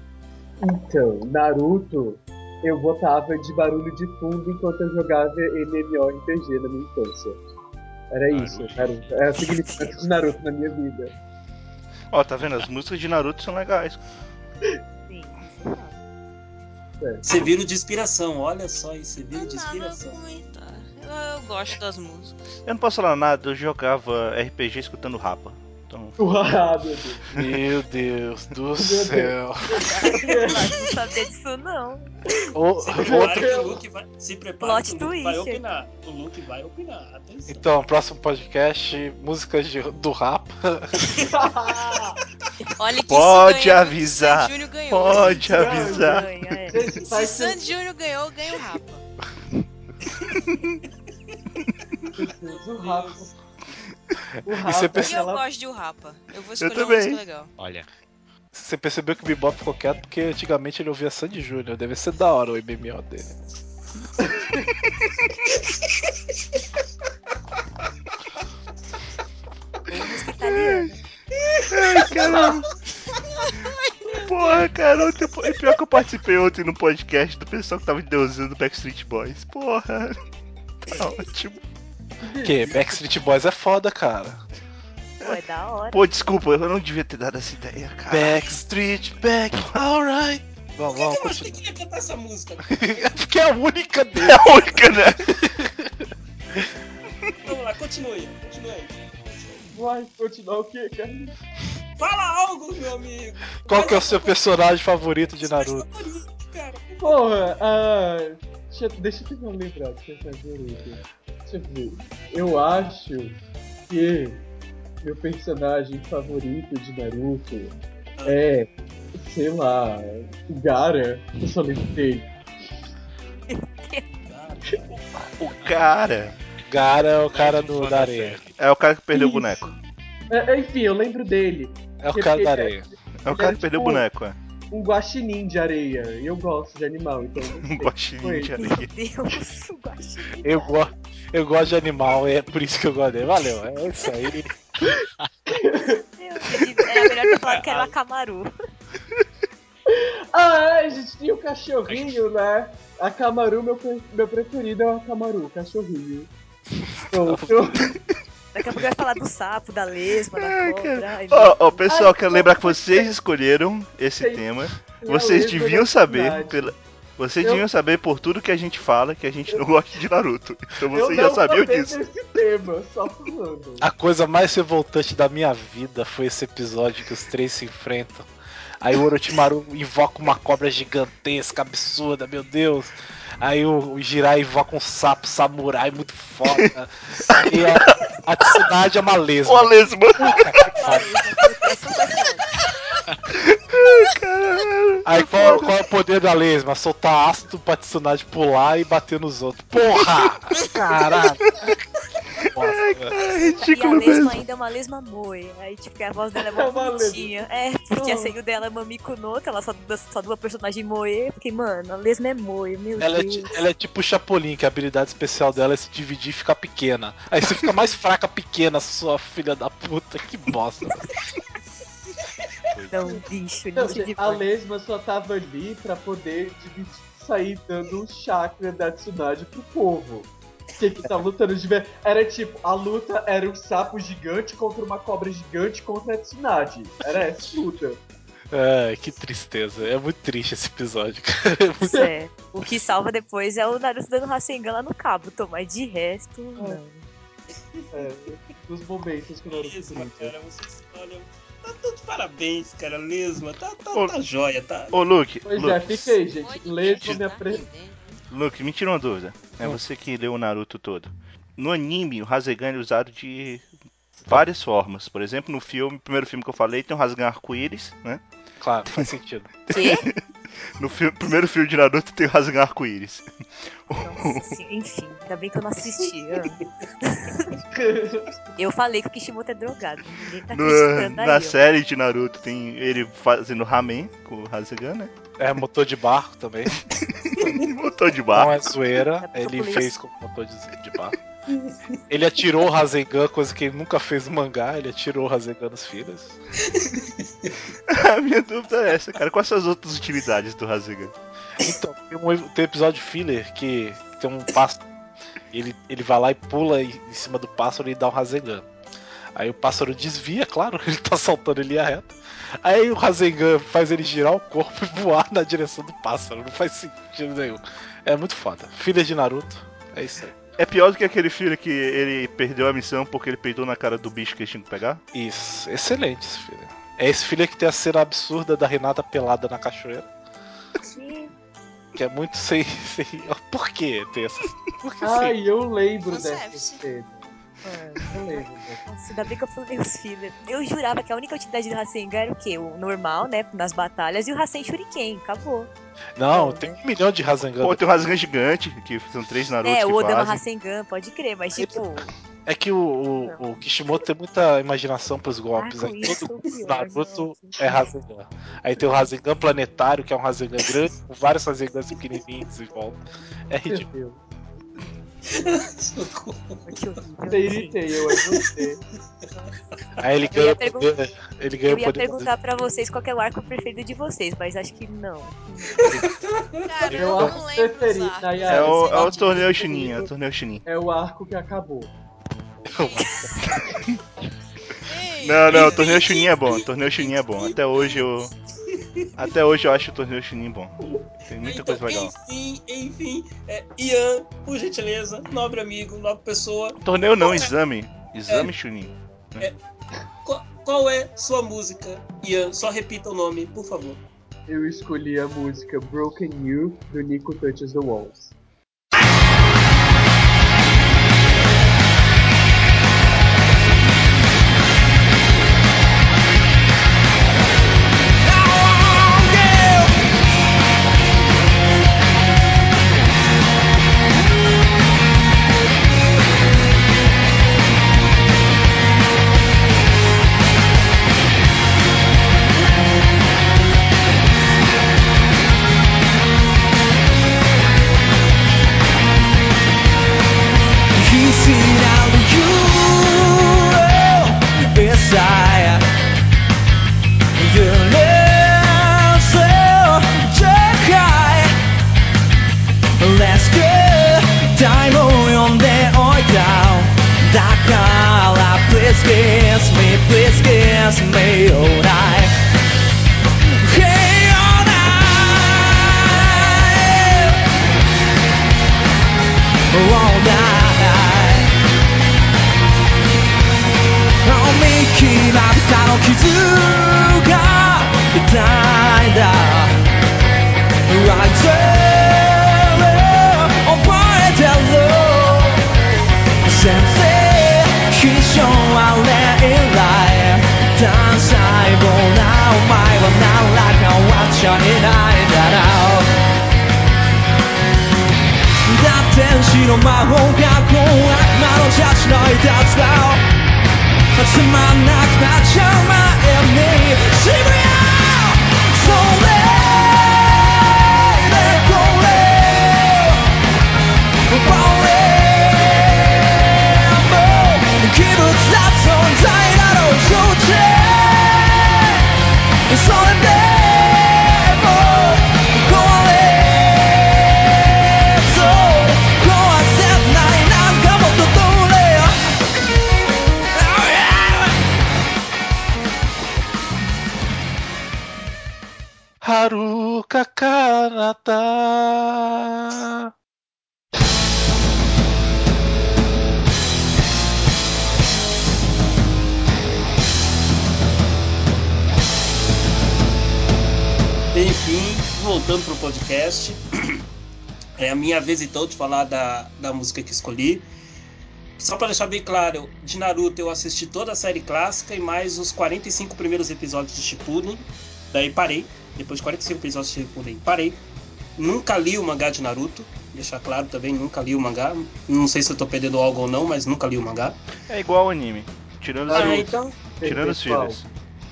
Então, Naruto, eu botava de barulho de fundo enquanto eu jogava MMORPG na minha infância. Era isso, Barulho de Naruto. Era o significado de Naruto na minha vida. Ó, tá vendo? As músicas de Naruto são legais. Sim, isso não. Você vira de inspiração, olha só isso, você vira Não de inspiração. Eu, gosto das músicas. Eu não posso falar nada, eu jogava RPG escutando rapa. Então, Ah, meu Deus. Meu Deus do Deus. céu. Mas não sabia disso, não. O- Se prepare outro- que o Luke vai, se prepare Plot que o Luke vai opinar. O Luke vai opinar, atenção. Então, próximo podcast, músicas de- do rap. Olha que Pode avisar, Se Júnior ganhou. pode avisar. Ganha, é. Gente, Se faz Sandy Júnior ganhou, ganha o Rapa. O Rafa. O E Rafa você é E pensa- eu gosto de o Rapa. Eu vou escolher também. uma música legal. Olha, Você percebeu que o Bebop ficou quieto porque antigamente ele ouvia Sandy Júnior. Deve ser da hora o MMO dele. Ou música italiana. Ai, caramba. Porra, cara, ontem, e pior que eu participei ontem no podcast do pessoal que tava deusando Backstreet Boys. Porra. Tá ótimo. Que Backstreet Boys é foda, cara. Pô, é da hora. Pô, desculpa, eu não devia ter dado essa ideia, cara. Backstreet Back, alright. Vamos, vamos, Por que continua. queria cantar essa música? É porque é a única dele. É a única, né? Vamos lá, continue, continue aí. Vai continuar o quê, cara? Fala algo, meu amigo. Qual que é o seu personagem favorito de Naruto? favorita, cara. Porra, ah, deixa, deixa eu tentar lembrar de personagem favorito. Deixa eu ver. Eu acho que meu personagem favorito de Naruto é, sei lá, o Gara. Eu só lembro dele. O cara Gara é o cara do, da areia. é o cara que perdeu o Isso. boneco. É, é, enfim, eu lembro dele. É o cara da areia. É o cara que perdeu o boneco, é. Um guaxinim de areia. E eu gosto de animal, então. Um guaxinim de areia. Meu Deus, o guaxinim. Eu, go eu gosto de animal, é por isso que eu gosto dele. Valeu, é isso aí. Meu Deus, Era melhor ter falado que era o Akamaru. Ah, é, a gente tinha o cachorrinho, né? A Camaru, meu, meu preferido é o Camaru, cachorrinho. Pronto. Daqui a pouco vai falar do sapo, da lesma, da cobra. Ó, ó, pessoal, Ai, quero lembrar que vocês escolheram esse Tem- tema. Vocês deviam saber, pela... vocês Eu- deviam saber por tudo que a gente fala que a gente não gosta de Naruto. Então vocês já sabiam disso. tema. A coisa mais revoltante da minha vida foi esse episódio que os três se enfrentam. Aí o Orochimaru invoca uma cobra gigantesca, absurda, meu Deus. Aí o, o Jirai invoca um sapo samurai muito foda. Aí a, a Tsunade é uma lesma. Ó, lesma! puta. Aí qual, qual é o poder da lesma? Soltar ácido pra Tsunade pular e bater nos outros. Porra! Caralho! Nossa, velho. É E a ridículo lesma mesmo. ainda é uma lesma moe. Aí, tipo, que a voz dela é É mó uma bonitinha. É, porque a senho dela é Mamiko no, que ela só, só dua personagem moe. Porque, mano, a lesma é moe, meu Ela é, Deus. ti- ela é tipo o Chapolin, que a habilidade especial dela é se dividir e ficar pequena. Aí você fica mais fraca pequena, sua filha da puta. Que bosta. Não, bicho, Não, gente, a lesma só tava ali pra poder dividir, sair dando o chakra da Tsunade pro povo. Que que tá lutando de ver. Era tipo, a luta era um sapo gigante contra uma cobra gigante contra a Tsunade. Era essa luta. Ai, que tristeza. É muito triste esse episódio, cara. É muito- Isso é. O que salva depois é o Naruto dando Rasengan lá no cabo, Tom, mas de resto, não. É, dos momentos que o Naruto brinca. cara, vocês olha. Tá tudo parabéns, cara. Lesma, tá, tá, Ô, tá joia, tá? Ô, Luke, Pois é, Luke, fica aí, gente. Lesma me apre... Luke, me tira uma dúvida. É Hum. você que leu o Naruto todo. No anime, o Rasengan é usado de várias formas. Por exemplo, no filme, no primeiro filme que eu falei, tem um Rasengan arco-íris, né? Claro, faz sentido. Que? No fi- primeiro filme de Naruto tem o Rasengan arco-íris. Enfim, ainda bem que eu não assisti. Eu falei que o Kishimoto é drogado. Ninguém tá No- acreditando aí. na ó. série de Naruto tem ele fazendo ramen com o Rasengan, né? É motor de barco também. Motor de Não barco. é zoeira, É ele fez com motor de, de barco. Ele atirou o Rasengan, coisa que ele nunca fez no mangá, ele atirou o Rasengan nos filhos. A minha dúvida é essa, cara. Quais são as outras utilidades do Rasengan? Então, tem um, tem um episódio filler que tem um pássaro. Ele, ele vai lá e pula em, em cima do pássaro e dá um Rasengan. Aí o pássaro desvia, claro, ele tá saltando em linha reta. Aí o Rasengan faz ele girar o corpo e voar na direção do pássaro. Não faz sentido nenhum. É muito foda. Filha de Naruto, é isso aí. É pior do que aquele filho que ele perdeu a missão porque ele peidou na cara do bicho que ele tinha que pegar? Isso, excelente esse filho. É esse filho que tem a cena absurda da Renata pelada na cachoeira. Que- Que é muito sem. sem... Por que tem essa. Por que Ai, eu lembro dessa cena. Mano, Eu lembro dessa. Nossa, ainda bem que eu falei os filhos. Eu jurava que a única utilidade do Rasengan era o quê? O normal, né? Nas batalhas, e o Rasen Shuriken. Acabou. Não, Não, tem né? um milhão de Rasengan. Pô, tem um Rasengan gigante, que são três Narutos é, que o Odama fazem. Rasengan, pode crer, mas tipo. É que o, o, o Kishimoto tem muita imaginação pros golpes. Aí Arco-íris todo é o Naruto é Rasengan. Aí tem o Rasengan planetário, que é um Rasengan grande, com vários Rasengans pequenininhos em volta. É ridículo. Que horrível. É você. Aí ele Eu ganha ia o poder. Ele ganha Eu o ia poder. perguntar pra vocês qual que é o arco preferido de vocês, mas acho que não. Cara, eu Eu não lembro. preferido, os arcos. É o, é o Sim. torneio Chunin, é o torneio. É o arco que acabou. Não, não, o torneio Chunin é bom, o torneio Chunin é bom. Até hoje eu. Até hoje eu acho o torneio Chunin bom. Tem muita então, coisa legal. enfim, enfim. É, Ian, por gentileza, nobre amigo, nobre pessoa, Torneio não, exame. Exame Chunin. qual, qual é sua música? Ian, só repita o nome, por favor. Eu escolhi a música Broken You do Nico Touches the Walls. Haruka Kanata. Enfim, voltando pro podcast. É a minha vez então de falar da, da música que escolhi. Só pra deixar bem claro, de Naruto eu assisti toda a série clássica e mais os 45 primeiros episódios de Shippuden. Daí parei. Depois de 45 episódios de Shippuden, parei. Nunca li o mangá de Naruto. Deixar claro também, nunca li o mangá. Não sei se eu tô perdendo algo ou não, mas nunca li o mangá. É igual ao anime. Tirando os, Ah, filhos. então. Tirando os filhos.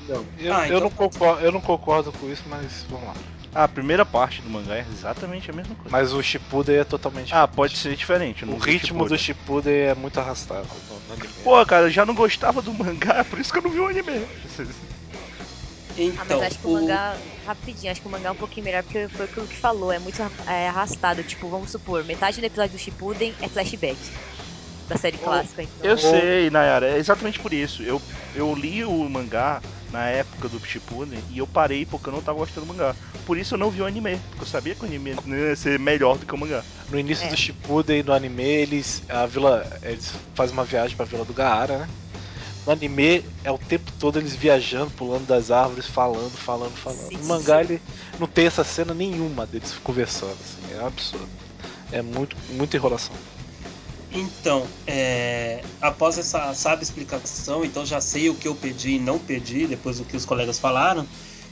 Não. Eu, Ah, eu então- não concordo, eu não concordo com isso, mas vamos lá. Ah, a primeira parte do mangá é exatamente a mesma coisa. Mas o Shippuden é totalmente Ah, diferente. pode ser diferente. eu O ritmo do Shippuden. Shippuden é muito arrastado. Pô, cara, eu já não gostava do mangá, por isso que eu não vi o anime. Então, Ah, mas acho que o mangá, rapidinho, acho que o mangá é um pouquinho melhor porque foi aquilo que falou, é muito é, arrastado. Tipo, vamos supor, metade do episódio do Shippuden é flashback da série clássica. Então. Eu sei, Nayara, é exatamente por isso. Eu, eu li o mangá na época do Shippuden e eu parei porque eu não tava gostando do mangá. Por isso eu não vi o anime, porque eu sabia que o anime ia ser melhor do que o mangá. No início É. do Shippuden, no anime, eles a vila, eles fazem uma viagem pra vila do Gaara, né? No anime é o tempo todo eles viajando, pulando das árvores, falando, falando, falando. Sim. No mangá ele não tem essa cena nenhuma deles conversando, assim, é um absurdo. É muito, muita enrolação. Então, é, após essa sábia explicação, então já sei o que eu pedi e não pedi, depois do que os colegas falaram.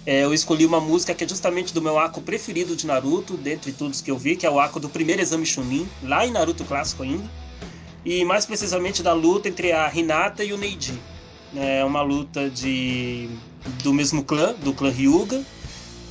é, eu escolhi uma música que é justamente do meu arco preferido de Naruto, dentre todos que eu vi, que é o arco do primeiro exame Chunin, lá em Naruto Clássico ainda. E mais precisamente da luta entre a Hinata e o Neji. É uma luta de do mesmo clã, do clã Ryuga.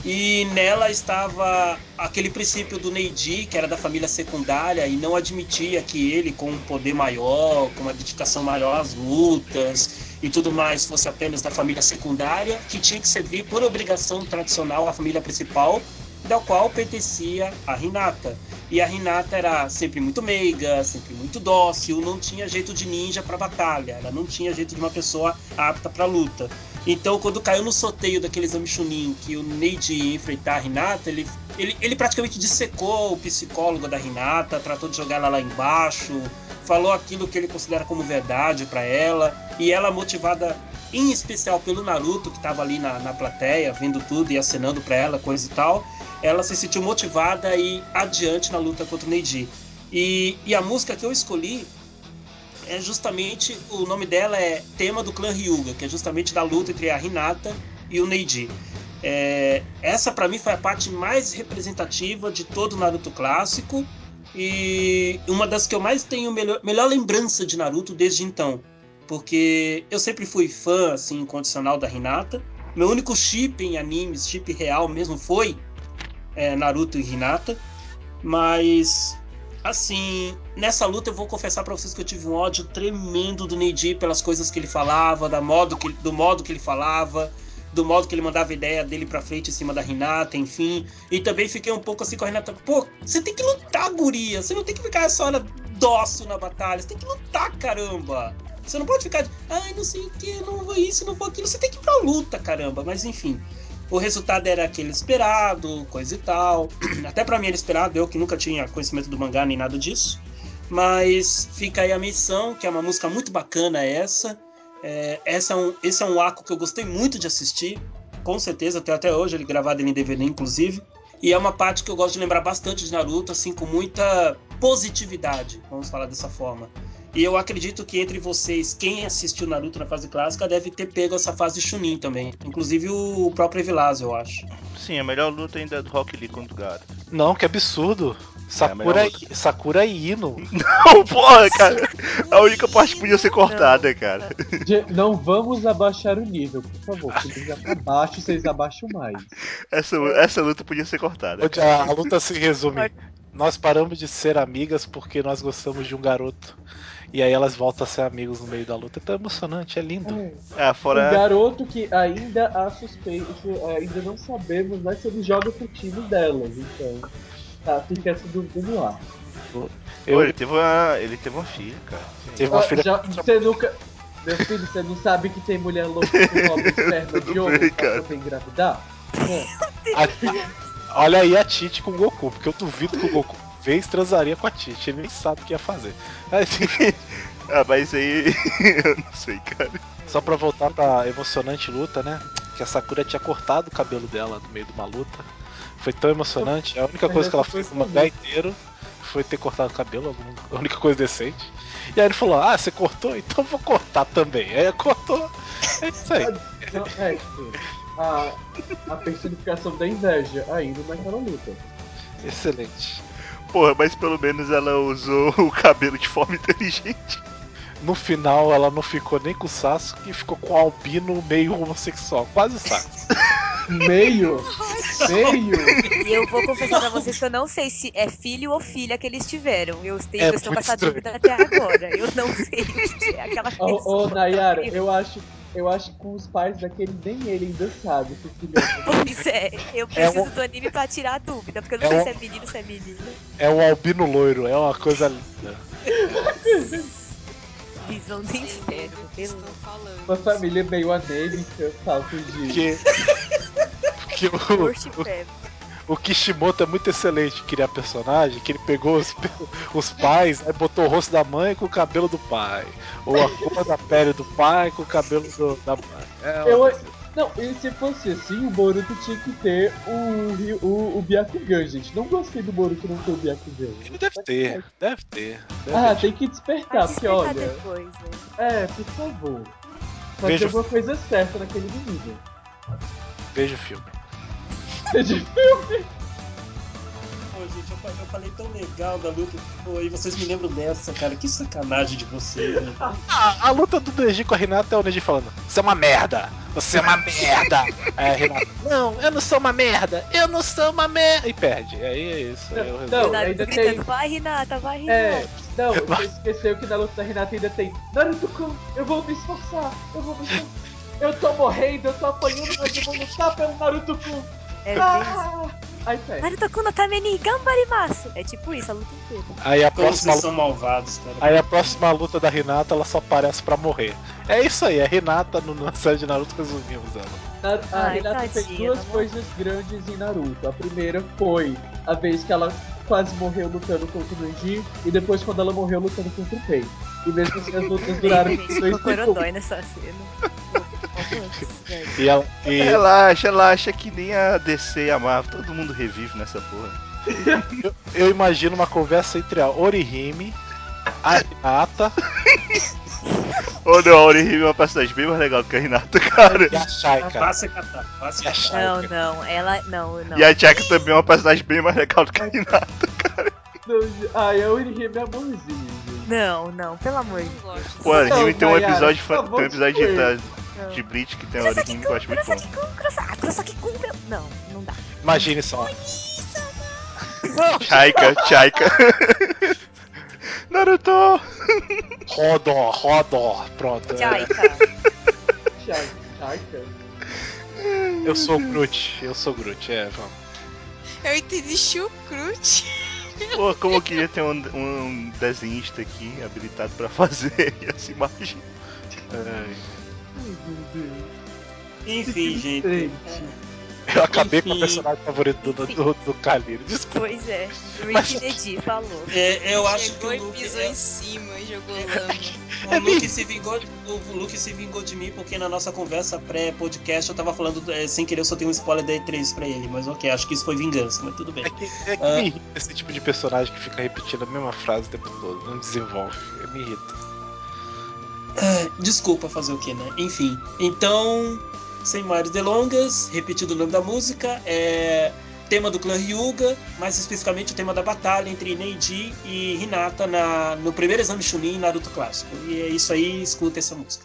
E nela estava aquele princípio do Neji, que era da família secundária e não admitia que ele, com um poder maior, com uma dedicação maior às lutas e tudo mais, fosse apenas da família secundária, que tinha que servir por obrigação tradicional à família principal, da qual pertencia a Hinata. E a Hinata era sempre muito meiga, sempre muito dócil, não tinha jeito de ninja para batalha, ela não tinha jeito de uma pessoa apta para luta. Então, quando caiu no sorteio daquele exame Chunin que o Neide ia enfrentar a Hinata, ele, ele, ele praticamente dissecou o psicólogo da Hinata, tratou de jogar ela lá embaixo, falou aquilo que ele considera como verdade para ela, e ela, motivada em especial pelo Naruto, que estava ali na, na plateia, vendo tudo e acenando para ela, coisa e tal, ela se sentiu motivada ir adiante na luta contra o Neji. E, e a música que eu escolhi é justamente o nome dela é tema do clã Ryuga, que é justamente da luta entre a Hinata e o Neji. É, essa para mim foi a parte mais representativa de todo o Naruto clássico e uma das que eu mais tenho melhor, melhor lembrança de Naruto desde então, porque eu sempre fui fã assim incondicional da Hinata. Meu único chip em animes, chip real mesmo, foi é, Naruto e Hinata, mas assim, nessa luta eu vou confessar pra vocês que eu tive um ódio tremendo do Neji pelas coisas que ele falava, da modo que, do modo que ele falava, do modo que ele mandava ideia dele pra frente em cima da Hinata, enfim. E também fiquei um pouco assim com a Hinata, pô, você tem que lutar, guria, você não tem que ficar só na, dócil na batalha, você tem que lutar, caramba. Você não pode ficar de, ai, não sei o que, não vou isso, não vou aquilo, você tem que ir pra luta, caramba. Mas enfim, o resultado era aquele esperado, coisa e tal. Até pra mim era esperado, eu que nunca tinha conhecimento do mangá nem nada disso. Mas fica aí a missão, que é uma música muito bacana essa. É, essa é um, esse é um arco que eu gostei muito de assistir, com certeza, até até hoje, ele gravado em DVD inclusive. E é uma parte que eu gosto de lembrar bastante de Naruto, assim, com muita positividade, vamos falar dessa forma. E eu acredito que entre vocês, quem assistiu Naruto na fase clássica deve ter pego essa fase Chunin também. Inclusive o próprio Evilásio, eu acho. Sim, a melhor luta ainda é do Rock Lee contra o Gaara. Não, que absurdo. É, Sakura, melhor Sakura e Ino. Não, porra, cara. A única parte que podia ser cortada, cara. Não vamos abaixar o nível, por favor. Se ele já tá vocês abaixam mais. Essa, essa luta podia ser cortada. A, a luta se resume. Nós paramos de ser amigas porque nós gostamos de um garoto. E aí elas voltam a ser amigos no meio da luta. É tão emocionante, é lindo. É, Um fora. garoto que ainda há suspeito, ainda não sabemos né, se ele joga pro time delas. Então, tá, fica essa dúvida no ar. Eu ele, teve uma, ele teve uma filha, cara. tive uma Ah, filha. já- você nunca. Meu filho, você não sabe que tem mulher louca que rouba esperma de bem, pra poder engravidar? É. A, Olha aí a Tite com o Goku, porque eu duvido que o Goku vez transaria com a Tite, ele nem sabe o que ia fazer. Ah, mas aí. eu não sei, cara. só pra voltar pra emocionante luta, né? Que a Sakura tinha cortado o cabelo dela no meio de uma luta. Foi tão emocionante. A única coisa que ela fez no mangá inteiro foi ter cortado o cabelo, a única coisa decente. E aí ele falou: Ah, você cortou? Então eu vou cortar também. Aí cortou. É isso aí. É, tipo, a, a personificação da inveja ainda naquela luta. Excelente. Porra, mas pelo menos ela usou o cabelo de forma inteligente. No final, ela não ficou nem com o Sasuke e ficou com o Albino meio homossexual. Quase Sasuke. Meio! Meio! E eu vou confessar pra vocês que eu não sei se é filho ou filha que eles tiveram. Eu, tenho, É eu estou com essa dúvida até agora. Eu não sei se é aquela Ô, ô. Nayara, eu acho, eu acho que com os pais daquele nem ele ainda sabe que filho é. Pois é, eu preciso um- do anime pra tirar a dúvida, porque eu não É sei um- se é menino, se é menina. É o Albino loiro, é uma coisa linda. Visão do inferno, falando. Uma família meio anêmica, falta de. Porque. Porque o. o Kishimoto é muito excelente em criar personagem, que ele pegou os, os pais, aí botou o rosto da mãe com o cabelo do pai. Ou a cor da pele do pai com o cabelo do- da mãe. É uma Eu, coisa- não, e se fosse assim, o Boruto tinha que ter o, o, o Byakugan, gente. Não gostei do Boruto não ter o Byakugan. Ele deve ter, deve ter. Deve Ah, ter. tem que despertar, Vai porque olha. depois, né? É, por favor. Fazer Veja- alguma coisa certa naquele menino. Veja o filme. Pô, gente, eu, eu falei tão legal da luta. Pô, e vocês me lembram dessa, cara. Que sacanagem de vocês, né? Ah, a luta do Neji com a Renata é o Neji falando: Você é uma merda! Você é uma merda! Aí a Renata: Não, eu não sou uma merda! Eu não sou uma merda! E perde. Aí é isso. Aí eu Não, Naruto ainda tem- vai Renata, vai Renata. É, não, você esqueceu que na luta da Renata ainda tem Naruto-kun, eu vou me esforçar, eu vou me esforçar. Eu tô morrendo, eu tô apanhando, mas eu vou lutar pelo Naruto-kun. É bem isso. Ah! Aí perde. Naruto Kuno Tameni Gambarimasu. É tipo isso, a luta inteira. Aí a Como próxima são malvados, cara. Aí a próxima luta da Renata, ela só aparece pra morrer. É isso aí, a Renata no, na série de Naruto resumimos ela. A Ai, Renata fez duas tá bom. coisas grandes em Naruto. A primeira foi a vez que ela quase morreu lutando contra o Neji, e depois quando ela morreu lutando contra o Pain. E mesmo assim as lutas duraram dois corodói nessa cena. E ela. E Relaxa, relaxa, que nem a DC e a Marvel. Todo mundo revive nessa porra. eu imagino uma conversa entre a Orihime, a Renata Ô, não, a Orihime é uma personagem bem mais legal do que a Renata, cara. e a vá se E a. Não, não, ela. Não, não. E a Chaka também é uma personagem bem mais legal do que a Renata. Não, Ai, a Orihime é amorzinho, gente. Não, não, pelo amor de gosto. Pô, a Orihime tem um episódio, fa- tem um episódio de, Deus. de Bleach que tem a Orihime que eu acho muito bom. Ah, Kurosaki-kun, meu. Não, não dá. Imagine só. Chaika, Chaika. Naruto! Rodó, rodó. Pronto. é. Jaika. Chai, Chaika. Eu sou o Groot, eu sou o Groot, é, vamos. Eu entendi chucrute. Pô, como eu queria ter um, um desenhista aqui habilitado pra fazer essa imagem. Ai. Enfim, gente. Gente. eu acabei com o Enfim. personagem favorito do, do, do Kaliro. Desculpa. Pois é. Mas- Rick Dedi falou. É, eu acho que Chegou o e Luke, pisou é- em cima, jogou lama. o Luke se vingou, o Luke se vingou de mim porque na nossa conversa pré-podcast eu tava falando, é, sem querer eu só tenho um spoiler da E3 pra ele, mas ok, acho que isso foi vingança, mas tudo bem. É que, é que Ah. me irrita esse tipo de personagem que fica repetindo a mesma frase o tempo todo, não desenvolve. Me irrita. Desculpa fazer o que, né? Enfim, então, sem mais delongas, repetindo o nome da música, é tema do clã Ryuga, mais especificamente o tema da batalha entre Neji e Hinata na, no primeiro exame Chunin em Naruto Clássico. E é isso aí, escuta essa música.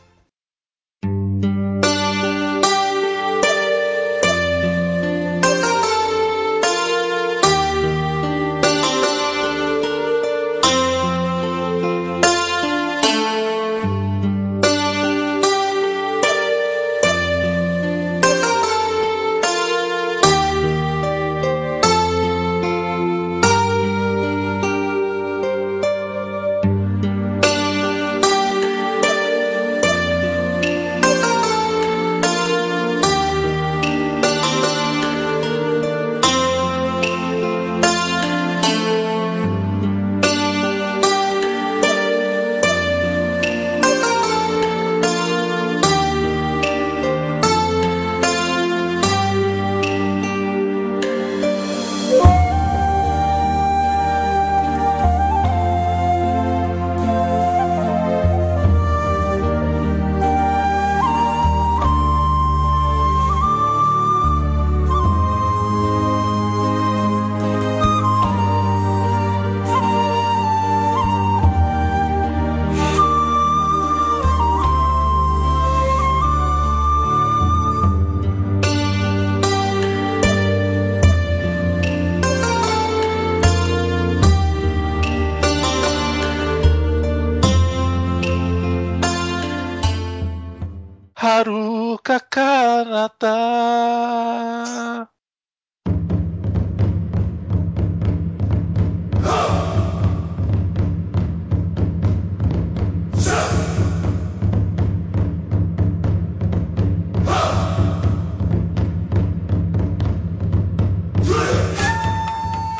Haruka Kanata.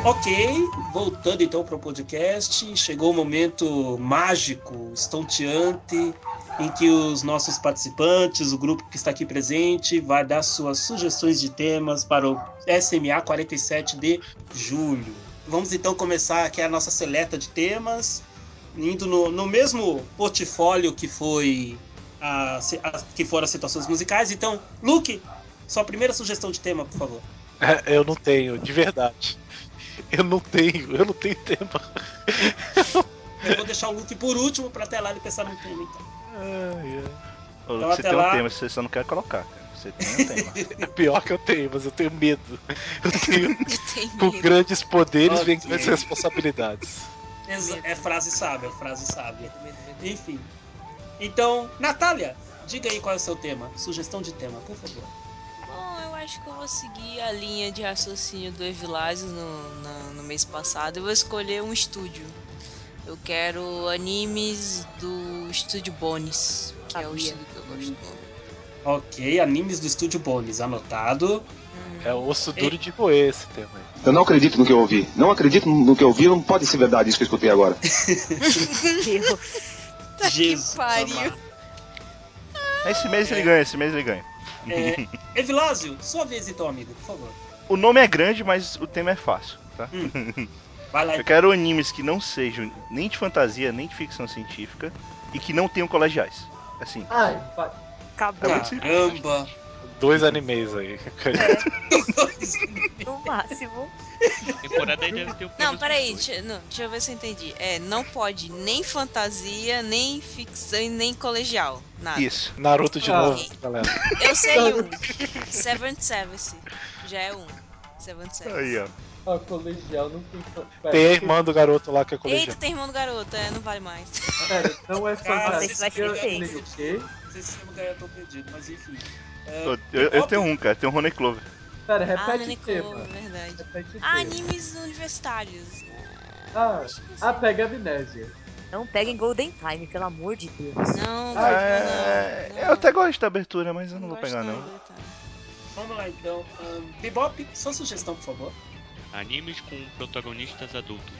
Ok, voltando então para o podcast, chegou o momento mágico, estonteante, em que os nossos participantes, o grupo que está aqui presente, vai dar suas sugestões de temas para o SMA 47 de julho. Vamos então começar aqui a nossa seleta de temas, indo no, no mesmo portfólio que foi a, a- que foram as situações musicais. Então, Luke, sua primeira sugestão de tema, por favor. Eu não tenho, de verdade. Eu não tenho, eu não tenho tempo. Eu vou deixar o Luke por último para até lá ele pensar no tema, então. Ai, Então, você até tem lá- um tema, você só não quer colocar, cara. Você tem um tema. Pior que eu tenho, mas eu tenho medo. Eu tenho. Tem Com medo. grandes poderes vem Ok. grandes responsabilidades. Exa- É frase sábia, é frase sábia. Enfim. Então, Natália, diga aí qual é o seu tema. Sugestão de tema, por favor. Bom, eu acho que eu vou seguir a linha de raciocínio do Evilásio no, na- no mês passado. Eu vou escolher um estúdio. Eu quero animes do estúdio Bones, que é o Sabia. estúdio que eu gosto. Ok, animes do estúdio Bones, anotado. É osso duro de roer esse tema aí. Eu não acredito no que eu ouvi. Não acredito no que eu ouvi, não pode ser verdade isso que eu escutei agora. Deus. Tá Jesus que pariu. amado. Esse mês ele ganha, esse mês ele ganha. É, Evilásio, sua vez então, amigo, por favor. O nome é grande, mas o tema é fácil, tá? Vai lá. Eu quero animes que não sejam nem de fantasia, nem de ficção científica e que não tenham colegiais. Assim, Ai, vai. Acabou. É. Caramba. Dois animes aí. No máximo. Temporada aí deve ter um Não, peraí, deixa, não, deixa eu ver se eu entendi. É, não pode nem fantasia, nem ficção e nem colegial. Nada. isso. Naruto de Ah. novo, galera. Eu sei um. Seventh Service. Já é um. Seventh Service. Aí, ó. Ah, colegial não tem. Pera, Tem a não irmã do garoto lá que é Eita, colegial. tem irmão do garoto, é, não vale mais. Pera, não é Cara, fantasia esse vai ser feio. nem o quê? Não sei se eu tão perdido, mas enfim. É, Eu, eu- eu tenho um, cara. Tem um Rony Clover. Pera, ah, repete o Nicole, tema. verdade. Repete o Ah, animes universitários. Ah, ah, pega amnésia. Não peguem Golden Time, pelo amor de Deus. Não, Ah, É, não, não. eu até gosto da abertura, mas eu não vou gosto pegar não. Vamos lá então. Ahn, Bebop, sua sugestão, por favor. Animes com protagonistas adultos.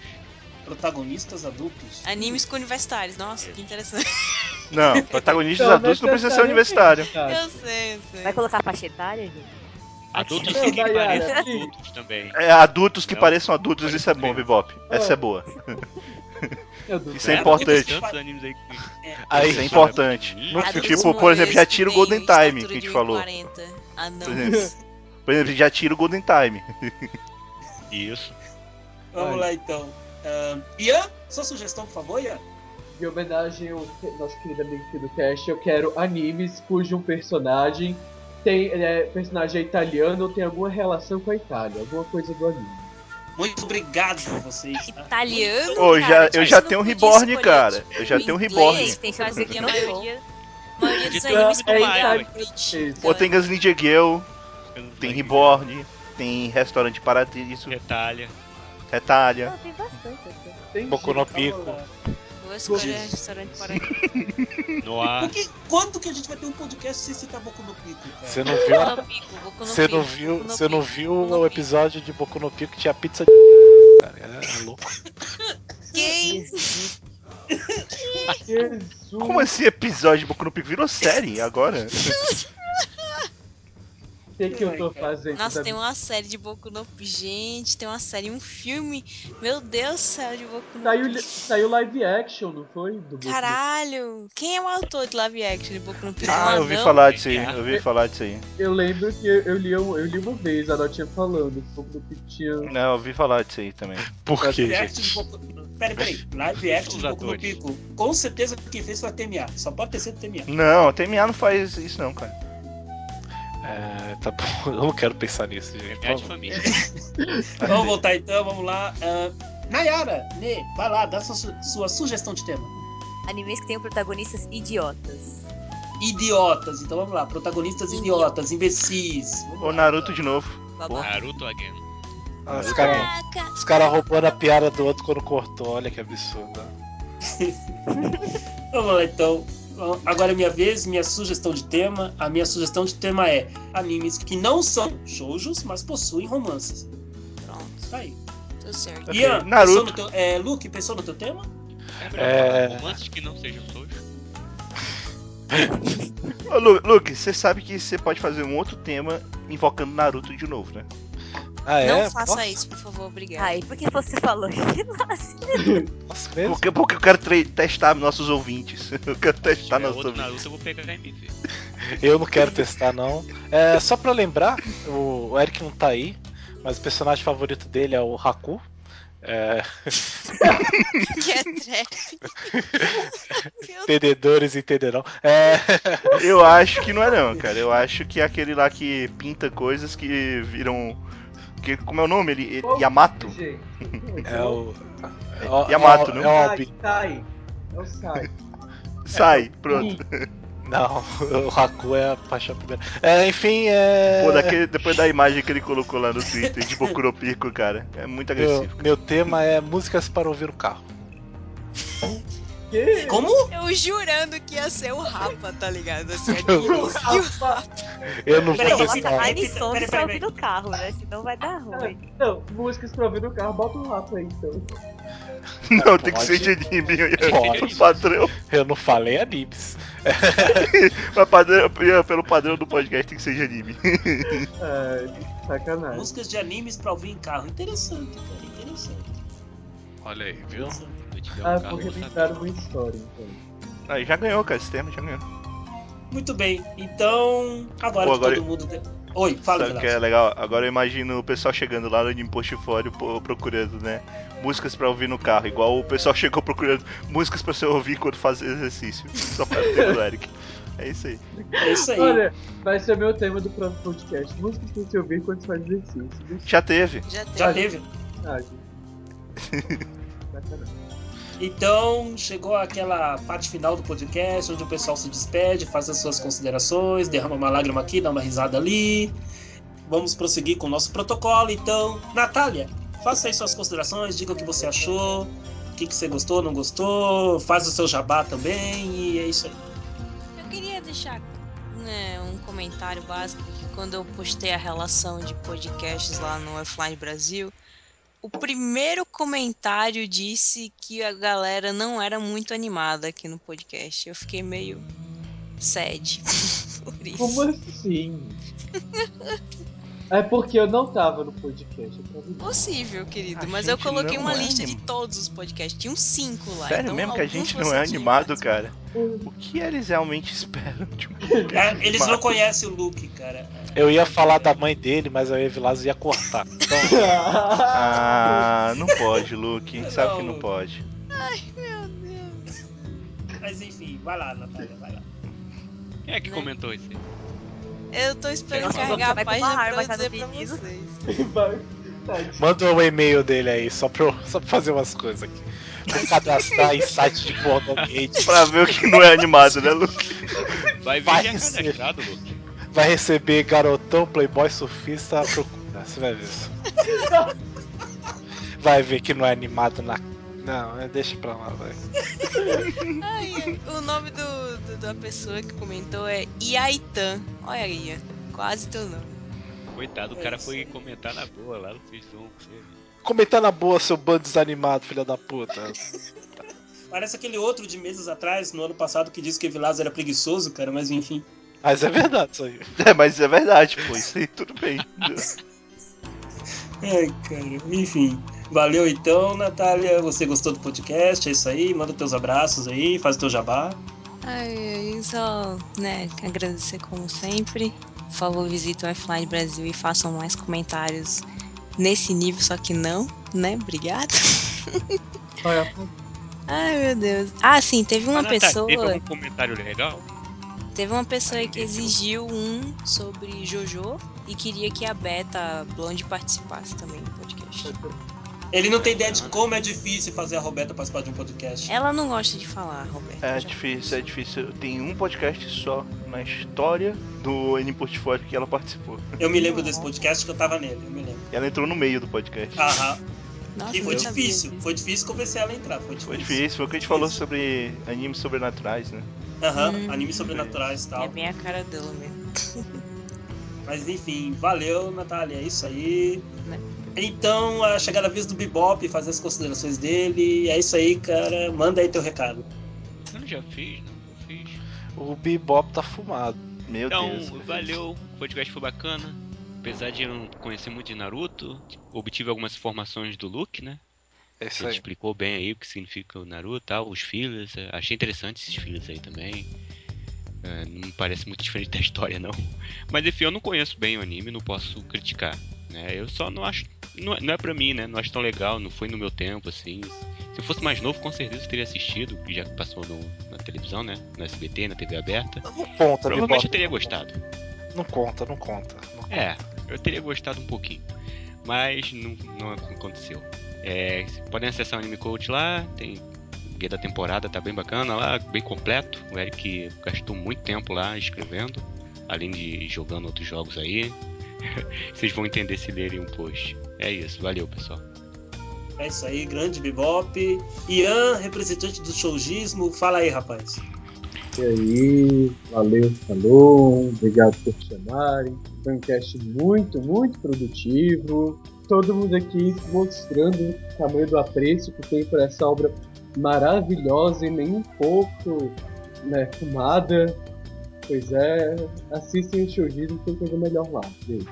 Protagonistas adultos. Animes com universitários, nossa, que interessante. Não, protagonistas adultos não precisa ser universitário. Eu sei, eu sei. Vai colocar faixa etária, gente? Adultos Não, que pareçam adultos também. É, adultos que Não. pareçam adultos, isso é bom, Bebop. Essa é boa. Meu Deus. Isso é Tem importante. Animes aí que. Aí, Isso é importante. No Tipo, por moleques exemplo, já tira o Golden Time, que a gente falou. 1,40. Ah, não. Por exemplo, por exemplo, já tira o Golden Time. Isso. Vamos lá então. Ahn, Ian, sua sugestão, por favor, Ian. Em homenagem ao que- nosso querido amigo aqui do cast, eu quero animes cujo personagem tem é, personagem é italiano ou tem alguma relação com a Itália, alguma coisa do anime. Muito obrigado a vocês. tá? Italiano? Ô, cara, já, eu tipo, já tenho um reborn, cara. tipo, Eu já tenho um reborn. Tem por causa chance que que a maioria, a maioria dos ter animes um a Mario, Bleach, Pô, tem. Guns Ninja Girl, tem Reborn, tem Restaurante Paradiso, Retalha. Retalha. Tem bastante até. Tem Boku no Pico. Vou escolher restaurante para Noir. Porque quando que a gente vai ter um podcast sem citar Boku no Pico, cara? Você não viu? Boku no Pico, Boku no Você não Pico, viu, no você não viu Boku no o Pico. episódio de Boku no Pico que tinha pizza de cara. É, é louco. Quem? Jesus. Jesus. Como assim episódio de Boku no Pico? Virou série agora? O que, que eu tô fazendo? Nossa, tem uma série de Boku no Pico. Gente, tem uma série, um filme. Meu Deus do céu, de Boku no Saiu, Pico. saiu live action, não foi? Do Boku no- Caralho! Quem é o autor de live action de Boku no Pico? Ah, eu ouvi falar disso aí, eu ouvi falar disso aí. Eu lembro que eu, eu li, eu li uma vez, a Notinha falando, que Boku no tinha... Não, eu ouvi falar disso aí também. Por quê, Live action de gente? Boku... Peraí, peraí. Live action de Boku no. Pico. Com certeza quem fez foi a TMA. Só pode ter sido a TMA. Não, a TMA não faz isso não, cara. É, tá bom, eu não quero pensar nisso, gente. É de família. Vamos voltar então, vamos lá. Ahn, Nayara, Nê, vai lá, dá sua, su- sua sugestão de tema. Animes que tenham protagonistas idiotas. idiotas. Então vamos lá, protagonistas idiotas, imbecis. Vamos O lá. Naruto de novo. Naruto again. Ah, os caras os cara roubando a piada do outro quando cortou, olha que absurdo. Vamos lá então. Agora é minha vez, minha sugestão de tema. A minha sugestão de tema é animes que não são shoujos, mas possuem romances. Pronto, Tá aí. tô certo. Ok, Ian, Naruto. pensou no teu, é, Luke, pensou no teu tema? É É. romances que não sejam Lu- Luke, você sabe que você pode fazer um outro tema invocando Naruto de novo, né? Ah, é? Não faça Posso? isso, por favor, obrigada. Aí, por que você falou? Posso mesmo? Porque, porque eu quero tre- testar nossos ouvintes. Eu quero testar tiver nossos outro ouvintes. Naruto, eu vou pegar. Eu não quero testar, não. É, só pra lembrar, o, o Eric não tá aí, mas o personagem favorito dele é o Haku. É, que é trap. Meu entendedores entenderão. É, Eu acho que não é não, cara. Eu acho que é aquele lá que pinta coisas que viram. Que, como é o nome? Ele, Qual Yamato. Gente, é o. É o Yamato, é o- não? É o Sai. É o sai. Sai, pronto. Não, o Haku é a paixão primeira. É, enfim, é. Pô, daquele, depois da imagem que ele colocou lá no Twitter de Bokuropico, cara. É muito Meu, agressivo. meu tema é músicas para ouvir no carro. Que? Como? Eu jurando que ia ser o Rapa, tá ligado? Assim, Eu- que o Rapaz, Eu não Peraí, vou testar. Repita, Anisson peraí, pra peraí, ouvir no carro, né? Senão vai dar ruim. Não, músicas pra ouvir no carro, bota um rap aí então. Não, tem que ser de anime. Pode. padrão. Eu não falei animes. Mas padrão, pelo padrão do podcast tem que ser de anime. É, sacanagem. Músicas de animes pra ouvir em carro. Interessante, cara. Interessante. Olha aí, viu? interessante. Ah, vou saber. uma história então. Aí já ganhou, cara. Esse tema já ganhou. Muito bem. Então, agora Pô, que agora- todo mundo. tem- Oi, fala, Sabe o que é legal? Agora eu imagino o pessoal chegando lá no Portfólio procurando, né? Músicas pra ouvir no carro. Igual o pessoal chegou procurando músicas pra você ouvir quando faz exercício. Só para o tema do Eric. É isso aí. É isso aí. Olha, vai ser meu tema do próximo podcast. Músicas pra você ouvir quando faz exercício. Já teve. Já tem. Já teve? Ah, gente. Sacanagem. Então, chegou aquela parte final do podcast, onde o pessoal se despede, faz as suas considerações, derrama uma lágrima aqui, dá uma risada ali. Vamos prosseguir com o nosso protocolo, então. Natália, faça aí suas considerações, diga o que você achou, o que, que você gostou, não gostou, faz o seu jabá também, e é isso aí. Eu queria deixar né, um comentário básico que quando eu postei a relação de podcasts lá no Offline Brasil, o primeiro comentário disse que a galera não era muito animada aqui no podcast. Eu fiquei meio sad por isso. Como assim? É porque eu não tava no podcast, eu tava Possível, querido, A mas eu coloquei não uma é lista de todos os podcasts. Tinham cinco lá. Sério então mesmo que a gente não é tinha animado, cara? O que eles realmente esperam de um É, eles não conhecem o Luke, cara. Eu ia falar da mãe dele, mas aí o Evilásio ia cortar. Então, Ah, não pode, Luke. A gente sabe que não pode. Meu Deus. Mas enfim, vai lá, Natália, vai lá. Quem é que Né? comentou isso aí? Eu tô esperando Nossa, carregar a página pra arma eu dizer pra vocês. Manda o e-mail dele aí, só pra, eu- só pra fazer umas coisas aqui. Vou cadastrar em site de pornogate. Pra ver o que não é animado, né, Luke? Vai ser. cadastrado, Luke. Vai receber garotão, playboy, surfista procura. Você vai ver isso. Vai ver que não é animado na. Não, é, deixa pra lá, vai. Ai, o nome do, do- da pessoa que comentou é Iaitan. Olha aí, quase teu nome. Coitado, o É cara isso foi aí. comentar na boa lá no Facebook. Comentar na boa, seu bando desanimado, filha da puta. Parece aquele outro de meses atrás, no ano passado, que disse que Vilas era preguiçoso, cara, mas enfim. Mas é verdade isso aí. É, mas é verdade, pô. Isso aí tudo bem. Ai, cara, enfim. Valeu então, Natália. Você gostou do podcast? É isso aí. Manda teus abraços aí, faz o teu jabá. Ai, ai, só, né, agradecer como sempre. Por favor, visitem o Offline Brasil e façam mais comentários nesse nível, só que não, né? Obrigada. Olha, Ai, meu Deus. Ah, sim, teve uma Ah, Natália, pessoa. Teve algum comentário legal? Teve uma pessoa Ah, que exigiu um sobre Jojo e queria que a Beta Blonde participasse também do podcast. Ele não tem ideia de como é difícil fazer a Roberta participar de um podcast. Ela não gosta de falar, Roberto. É difícil, é difícil. Tem um podcast só na história do N Portfólio que ela participou. Eu me lembro desse podcast que eu tava nele, eu me lembro. Ela entrou no meio do podcast. Aham. Nossa, E foi difícil, foi difícil convencer ela a entrar, foi difícil. Foi difícil, foi o que a gente falou sobre animes sobrenaturais, né? Aham, Hum. animes sobrenaturais e É tal. bem a cara dela mesmo. Mas enfim, valeu, Natália, é isso aí. Né? Então, a chegada da vez do Bebop, fazer as considerações dele. É isso aí, cara. Manda aí teu recado. Eu não já fiz, não, eu fiz. O Bebop tá fumado. Meu Então, Deus. valeu, o podcast foi bacana. Apesar de eu não conhecer muito de Naruto, obtive algumas informações do Luke, né? É isso Ele aí. explicou bem aí o que significa o Naruto e tal, os filhos. é, Achei interessante esses filhos aí também. É, não parece muito diferente da história, não. Mas enfim, eu não conheço bem o anime, não posso criticar. Né? Eu só não acho. Não, é- não é pra mim, né? Não acho tão legal, não foi no meu tempo, assim. Se eu fosse mais novo, com certeza eu teria assistido, já que passou no- na televisão, né? No SBT, na TV aberta. Não conta, Provavelmente eu teria gostado. Não conta, não conta. Não conta. É, eu teria gostado um pouquinho. Mas não, não aconteceu. É, podem acessar o Anime Coach lá, tem o guia da temporada, tá bem bacana lá, bem completo. O Eric gastou muito tempo lá escrevendo, além de jogando outros jogos aí. Vocês vão entender se lerem um post. É isso, valeu pessoal. É isso aí, grande Bebop. Ian, representante do showgismo, fala aí, rapaz. E aí, valeu, falou, obrigado por chamarem. Foi um cast muito, muito produtivo. Todo mundo aqui mostrando o tamanho do apreço que tem por essa obra maravilhosa e nem um pouco né, fumada. Pois é, assistem o showgismo, tem coisa melhor lá. Beijo.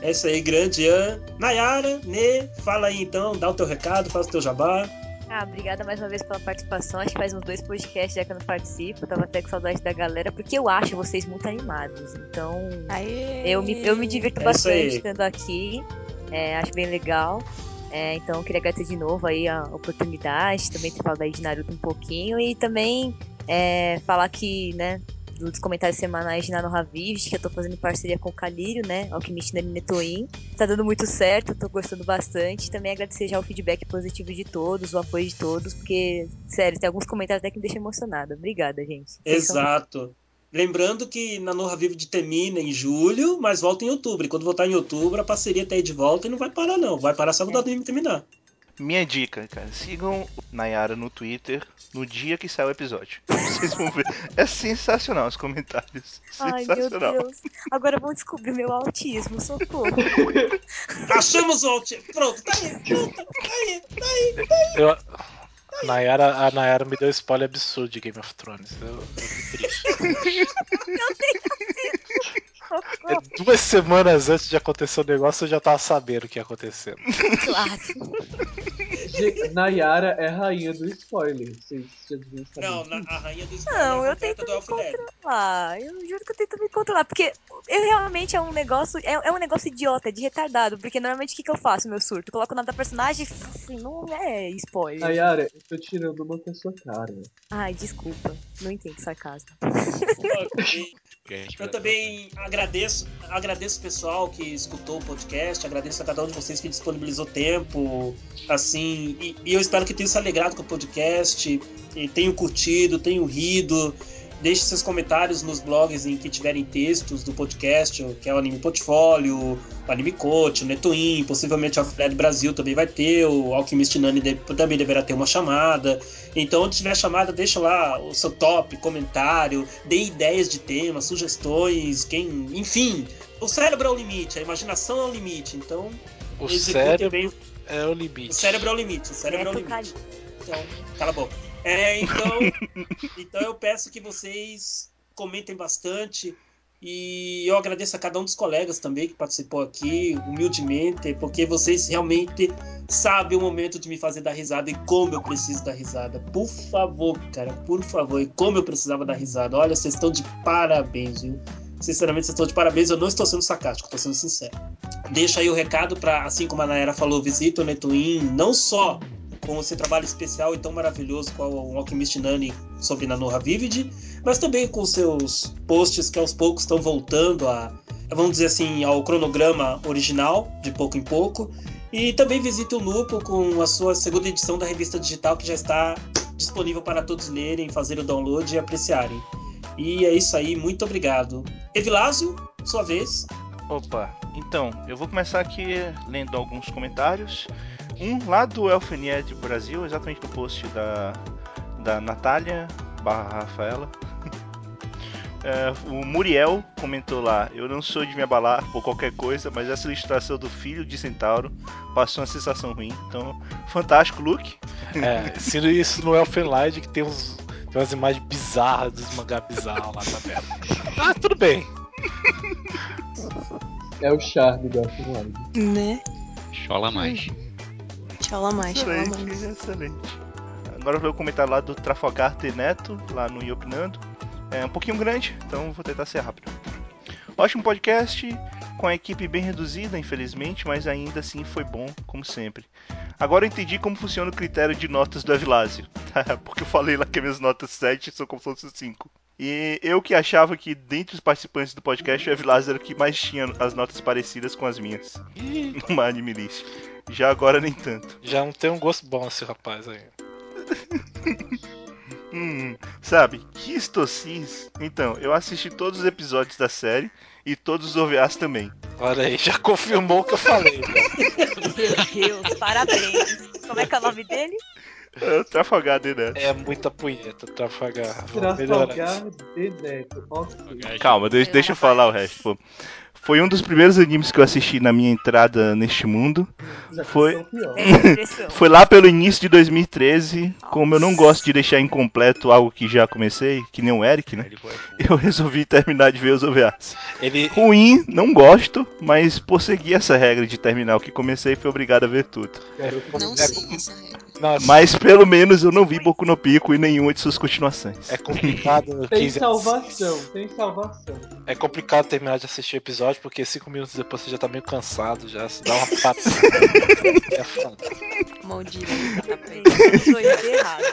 É isso aí, grande Ian. Nayara, Nê, fala aí então, dá o teu recado, faz o teu jabá. Ah, obrigada mais uma vez pela participação. Acho que faz uns dois podcasts já que eu não participo. Tava até com saudade da galera, porque eu acho vocês muito animados. Então, Aê! eu me, eu me divirto É bastante estando aqui. É, acho bem legal. É, então, eu queria agradecer de novo aí a oportunidade. Também ter falado aí de Naruto um pouquinho. E também é, falar que, né, dos comentários semanais de Nano Raviv, que eu tô fazendo parceria com o Calírio, né, Alquimista Nani Netoin. Tá dando muito certo, tô gostando bastante. Também agradecer já o feedback positivo de todos, o apoio de todos, porque, sério, tem alguns comentários até que me deixam emocionada. Obrigada, gente. Vocês são- Exato. Lembrando que na Norra Vive termina em julho, mas volta em outubro. E quando voltar em outubro, a parceria tá aí de volta e não vai parar, não. Vai parar só quando o anime terminar. Minha dica, cara, sigam Nayara no Twitter no dia que sai o episódio. Vocês vão ver. É sensacional os comentários. Ai, meu Sensacional. Deus. Agora vão descobrir meu autismo, socorro. Achamos o alt... Pronto, tá aí, pronto, tá aí. Eu, a Nayara, a Nayara me deu spoiler absurdo de Game of Thrones. Eu, eu fico triste. duas semanas antes de acontecer o negócio, eu já tava sabendo o que ia acontecer. Claro. Nayara é rainha do spoiler. Vocês já deviam saber. Não, na- a rainha do spoiler Não, é a eu tento do me controlar. Eu juro que eu tento me controlar. Porque eu realmente é um negócio. É, é um negócio idiota, de retardado. Porque normalmente o que, que eu faço, meu surto? Eu coloco o nome da personagem e assim, não é spoiler. Nayara, eu tô tirando uma com a sua cara. Ai, desculpa. Não entendo sarcasmo. Eu também agradeço, agradeço o pessoal que escutou o podcast, agradeço a cada um de vocês que disponibilizou tempo, assim, e, e eu espero que tenham se alegrado com o podcast, tenham curtido, tenham rido. Deixe seus comentários nos blogs em que tiverem textos do podcast, que é o Anime Portfólio, o Anime Coach, o Netoin, possivelmente o Alfred Brasil também vai ter, o Alquimista Nani também deverá ter uma chamada. Então, onde tiver chamada, deixa lá o seu top, comentário, dê ideias de temas, sugestões, quem. Enfim, o cérebro é o limite, a imaginação é o limite. Então, O cérebro bem. é o limite. O cérebro é o limite, o cérebro é o Neto limite. Então, cala a boca. É, então, então eu peço que vocês comentem bastante. E eu agradeço a cada um dos colegas também que participou aqui, humildemente, porque vocês realmente sabem o momento de me fazer dar risada e como eu preciso dar risada. Por favor, cara, por favor, e como eu precisava dar risada. Olha, vocês estão de parabéns, viu? Sinceramente, vocês estão de parabéns. Eu não estou sendo sarcástico, estou sendo sincero. Deixa aí o recado para, assim como a Naira falou, visita o Netuin, não só com esse trabalho especial e tão maravilhoso qual o Alchemist Nani sobre Nanoha Vivid, mas também com seus posts que aos poucos estão voltando a, vamos dizer assim, ao cronograma original, de pouco em pouco. E também visite o Lupo com a sua segunda edição da revista digital que já está disponível para todos lerem, fazer o download e apreciarem. E é isso aí, muito obrigado. Evilásio, sua vez. Opa, então, eu vou começar aqui lendo alguns comentários. Um lá do Elfenied Brasil, exatamente no post da, da Natália barra Rafaela. É, o Muriel comentou lá: Eu não sou de me abalar por qualquer coisa, mas essa ilustração do filho de Centauro passou uma sensação ruim. Então, fantástico look. É, se isso no Elfenlight que tem uns. Tem umas imagens bizarras dos mangá bizarros lá também. Ah, tudo bem. É o charme do Elfenlight. Né? Chola mais. Tchau mais, tchau mais. Excelente, excelente. Agora eu vou comentar lá do Trafalgar Neto, lá no Iopinando. É um pouquinho grande, então vou tentar ser rápido. Ótimo podcast, com a equipe bem reduzida, infelizmente, mas ainda assim foi bom, como sempre. Agora eu entendi como funciona o critério de notas do Evilásio. Porque eu falei lá que minhas notas 7 são como se fossem 5. E eu que achava que dentre os participantes do podcast, o Evilásio era o que mais tinha as notas parecidas com as minhas. Numa anime list. Já agora nem tanto. Já não tem um gosto bom esse rapaz aí. Hum, sabe, que estocis. Então, eu assisti todos os episódios da série e todos os OVAs também. Olha aí, já confirmou o que eu falei. né? Meu Deus, parabéns. Como é que é o nome dele? É, Trafalgar de Neto. É muita punheta, Trafalgar. Trafalgar de Neto. Ok. Calma, deixa, deixa eu falar o resto. Pô. Foi um dos primeiros animes que eu assisti na minha entrada neste mundo. Já Foi- impressão. Foi lá pelo início de 2013. Como eu não gosto de deixar incompleto algo que já comecei, que nem o Eric, né? Foi- Eu resolvi terminar de ver os OVAs. Ele, Ruim, não gosto, mas por seguir essa regra de terminar o que comecei, fui obrigado a ver tudo. Não é, sei essa regra. não, Mas pelo menos eu não vi Boku no Pico e nenhuma de suas continuações. é complicado. Tem 15 salvação, tem salvação. É complicado terminar de assistir o episódio, porque cinco minutos depois você já tá meio cansado, já se dá uma patada. é foda. Mão direita, errado.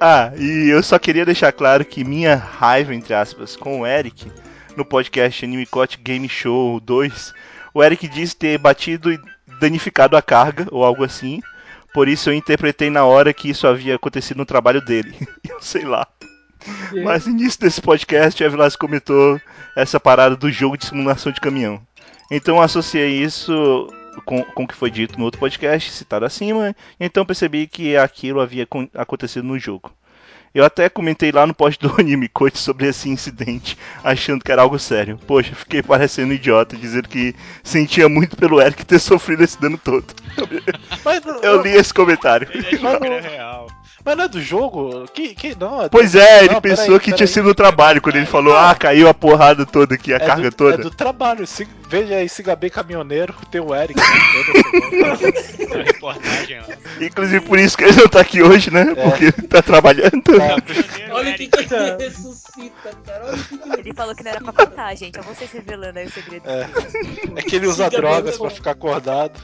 Ah, e eu só queria deixar claro que minha raiva, entre aspas, com o Eric no podcast Anime Cote Game Show 2, o Eric disse ter batido e danificado a carga, ou algo assim. Por isso eu interpretei na hora que isso havia acontecido no trabalho dele. Eu sei lá. Mas no início desse podcast, a Vilas comentou essa parada do jogo de simulação de caminhão. Então eu associei isso com, com o que foi dito no outro podcast, citado acima, então percebi que aquilo havia con- acontecido no jogo. Eu até comentei lá no post do Anime Coach sobre esse incidente, achando que era algo sério. Poxa, fiquei parecendo idiota, dizendo que sentia muito pelo Eric ter sofrido esse dano todo. Eu li esse comentário. Ele era real. Mas não é do jogo? Que, que não? É do- Pois é, ele Não, pensou peraí, que tinha peraí. sido no trabalho, quando ele falou, ah, caiu a porrada toda aqui, a É carga do, toda. É do trabalho. Se, veja aí, Siga Bem Caminhoneiro, tem o Eric. né? Inclusive por isso que ele não tá aqui hoje, né? É. Porque ele tá trabalhando. É, Olha o que, que ele ressuscita, cara. Olha o que, que ele Ele falou que não era pra contar, gente. É vocês revelando aí o segredo. É. é que ele usa Siga drogas pra ficar acordado.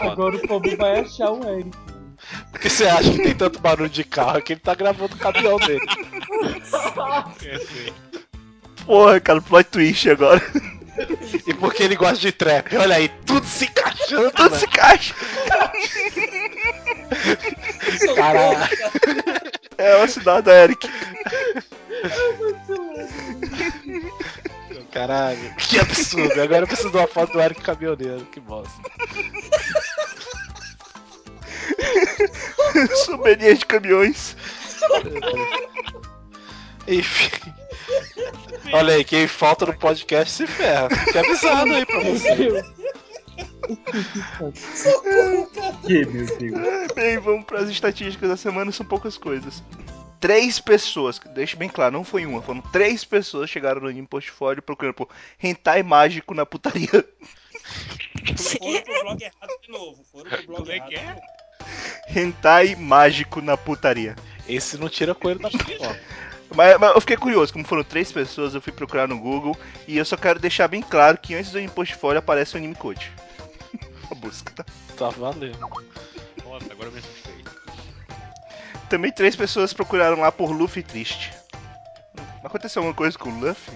É. Agora o povo vai achar o Eric. Porque você acha que tem tanto barulho de carro que ele tá gravando o caminhão dele. Perfeito. Porra, cara, plot twist agora. E porque ele gosta de trap. Olha aí, tudo se encaixando. Tudo velho. se caixa. socorro, Caralho. cara. É uma cidade da Eric. Caralho, que absurdo. Agora eu preciso de uma foto do Eric caminhoneiro. Que bosta. Sommelier de caminhões. Enfim. Olha aí, quem falta no podcast se ferra. Fica avisado aí pra você. Que, meu Deus. Bem, vamos pras estatísticas da semana, são poucas coisas. Três pessoas, deixa bem claro, não foi uma, foram três pessoas chegaram no anime portfólio procurando por hentai mágico na putaria. Foram pro blog errado de novo. Foram pro blog Como é errado. que é? Hentai mágico na putaria. Esse não tira coelho da pipoca. Mas, mas eu fiquei curioso, como foram três pessoas, eu fui procurar no Google e eu só quero deixar bem claro que antes do anime portfólio aparece o anime code. A busca, tá? Tá valendo. Nossa, agora eu me assustei. Também três pessoas procuraram lá por Luffy triste. Aconteceu alguma coisa com o Luffy?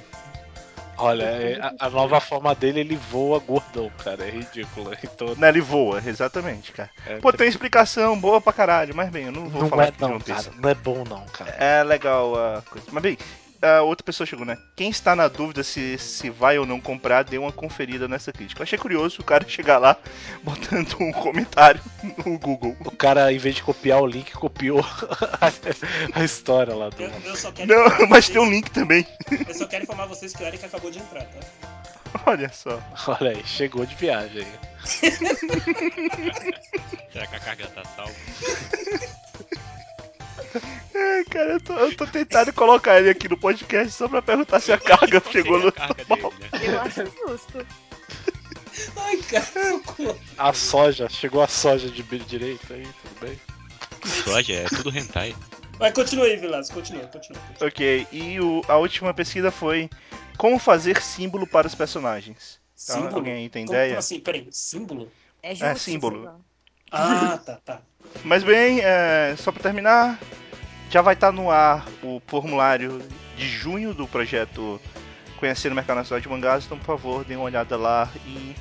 Olha, é, a, a nova forma dele, ele voa gordão, cara. É ridículo. Então, Né, ele voa, exatamente, cara. é, Pô, tem explicação boa pra caralho, mas bem, eu não vou não falar é não, cara. Não é bom não, cara. É legal a coisa. Mas bem, a outra pessoa chegou, né? Quem está na dúvida se, se vai ou não comprar, dê uma conferida nessa crítica. Eu achei curioso o cara chegar lá botando um comentário no Google. O cara, em vez de copiar o link, copiou a, a história lá do. Eu, eu só quero Não, mas vocês- tem um link também. Eu só quero informar vocês que o Eric acabou de entrar, tá? Olha só. Olha aí, chegou de viagem aí. Será que a carga tá salva? Ai, cara, eu tô, eu tô tentando colocar ele aqui no podcast só pra perguntar se a carga chegou no. carga dele, né? Eu acho justo. Ai, cara. A soja, chegou a soja de direito aí, tudo bem? Soja, é tudo hentai. Vai, continua aí, Vilas, continua, continua. continua. Ok, e o- a última pesquisa foi como fazer símbolo para os personagens. Então, Símbolo? alguém aí tem Como- ideia? Como assim? Peraí, símbolo? É justo. símbolo. sei lá. Ah, tá, tá. Mas bem, é, só pra terminar, já vai estar no ar o formulário de junho do projeto Conhecer o Mercado Nacional de Mangás, então por favor, deem uma olhada lá e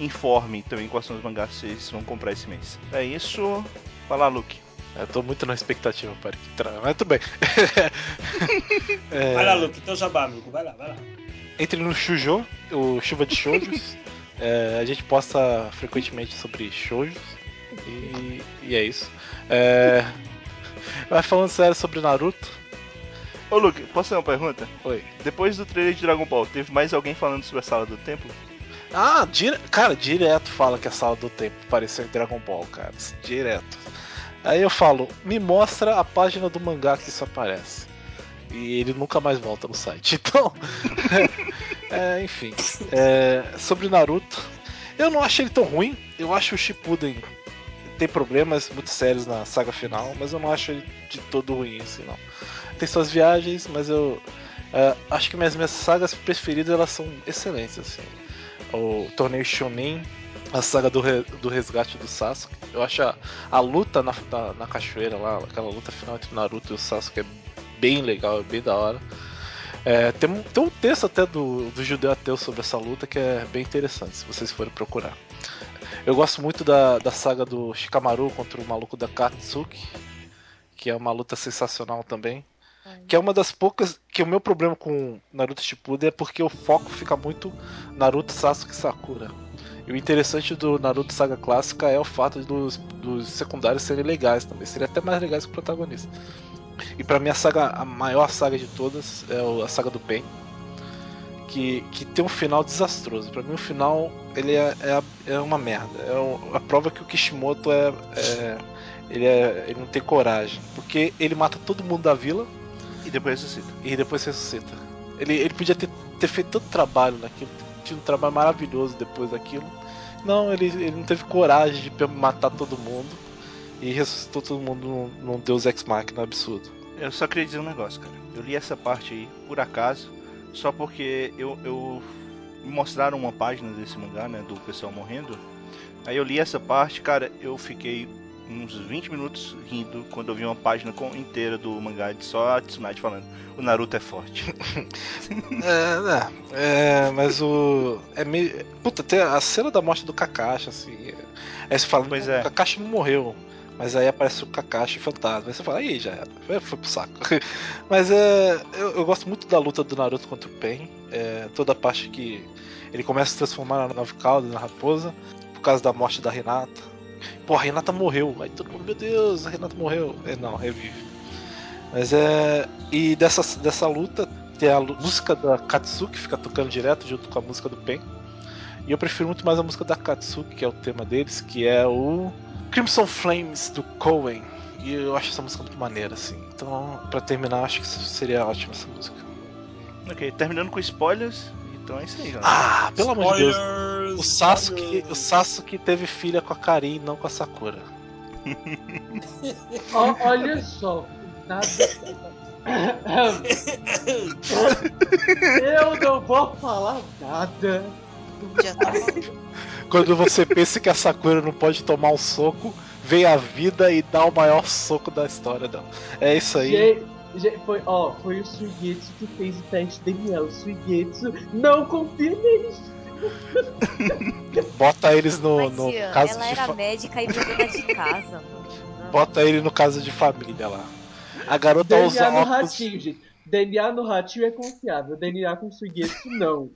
informe também quais são os mangás que vocês vão comprar esse mês. É isso. Vai lá, Luke. Eu tô muito na expectativa para que tra... Mas tudo bem. É, Vai lá, Luke, teu jabá, amigo. Vai lá, vai lá. Entre no Shujo, o Chuva de Shoujos. É, a gente posta frequentemente sobre shoujos. E, e é isso. É, mas falando sério sobre Naruto. Ô, Luke, posso fazer uma pergunta? Oi. Depois do trailer de Dragon Ball, teve mais alguém falando sobre a sala do templo? Ah, dire... cara, direto fala que a sala do tempo pareceu em Dragon Ball, cara. Direto. Aí eu falo, me mostra a página do mangá que isso aparece. E ele nunca mais volta no site. Então, é, enfim. É, sobre Naruto, eu não achei ele tão ruim. Eu acho o Shippuden tem problemas muito sérios na saga final, mas eu não acho ele de todo ruim assim, não. Tem suas viagens, mas eu é, acho que minhas minhas sagas preferidas elas são excelentes assim o torneio Shonen, a saga do, re- do resgate do Sasuke. Eu acho a, a luta na, na, na cachoeira lá, aquela luta final entre Naruto e o Sasuke é bem legal, é bem da hora. É, tem, tem um texto até do, do Judeu Ateu sobre essa luta que é bem interessante, se vocês forem procurar. Eu gosto muito da, da saga do Shikamaru contra o maluco da Katsuki, que é uma luta sensacional também. Que é uma das poucas. Que o meu problema com Naruto Shippuden é porque o foco fica muito Naruto, Sasuke e Sakura. E o interessante do Naruto Saga Clássica é o fato dos, dos secundários serem legais também. Seria até mais legais que o protagonista. E pra mim a saga, a maior saga de todas é a saga do Pen. Que, que tem um final desastroso. Pra mim o final ele é, é, é uma merda. É a prova que o Kishimoto é, é- ele é. ele não tem coragem. Porque ele mata todo mundo da vila E depois ressuscita. e depois ressuscita. Ele, ele podia ter, ter feito tanto trabalho naquilo, tinha um trabalho maravilhoso depois daquilo. Não, ele, ele não teve coragem de matar todo mundo e ressuscitou todo mundo num, num Deus Ex Machina absurdo. Eu só queria dizer um negócio, cara. Eu li essa parte aí por acaso, só porque eu, eu me mostraram uma página desse mangá, né, do pessoal morrendo. Aí eu li essa parte, cara, eu fiquei uns 20 minutos rindo quando eu vi uma página com- inteira do mangá de só a Tsunade falando: "O Naruto é forte". É, né, é, mas o. É meio. Puta, tem a cena da morte do Kakashi, assim. Aí você fala, Pois "Não, é. o Kakashi não morreu. Mas aí aparece o Kakashi fantasma. Aí você fala, aí já era. Foi, pro saco. Mas é. Eu, eu gosto muito da luta do Naruto contra o Pen. É, toda a parte que ele começa a se transformar na nove cauda, na raposa. Por causa da morte da Renata. Pô, a Renata morreu. Aí todo mundo, meu Deus, a Renata morreu. É, não, revive. Mas é. E dessa, dessa luta tem a música da Katsuki que fica tocando direto junto com a música do Pen. E eu prefiro muito mais a música da Katsuki, que é o tema deles, que é o Crimson Flames do Cohen. E eu acho essa música muito maneira, assim. Então, pra terminar, acho que seria ótima essa música. OK, terminando com spoilers. Então é isso aí, galera. Ah, pelo amor de Deus. O Sasuke, spoilers. o Sasuke teve filha com a Karin, não com a Sakura. Olha só, nada. Eu não vou falar nada. Já tá. Quando você pensa que a Sakura não pode tomar um soco, vem a vida e dá o maior soco da história dela. É isso aí. Gente, Foi, ó, foi o Suigetsu que fez o teste DNA. O Suigetsu não confia neles. Bota eles no, Mas, no Ian, caso ela de era fa- médica e dona de casa, mano. Bota ele no caso de família lá. A garota usa DNA no óculos. ratinho, gente. DNA no ratinho é confiável. DNA com Suigetsu, não.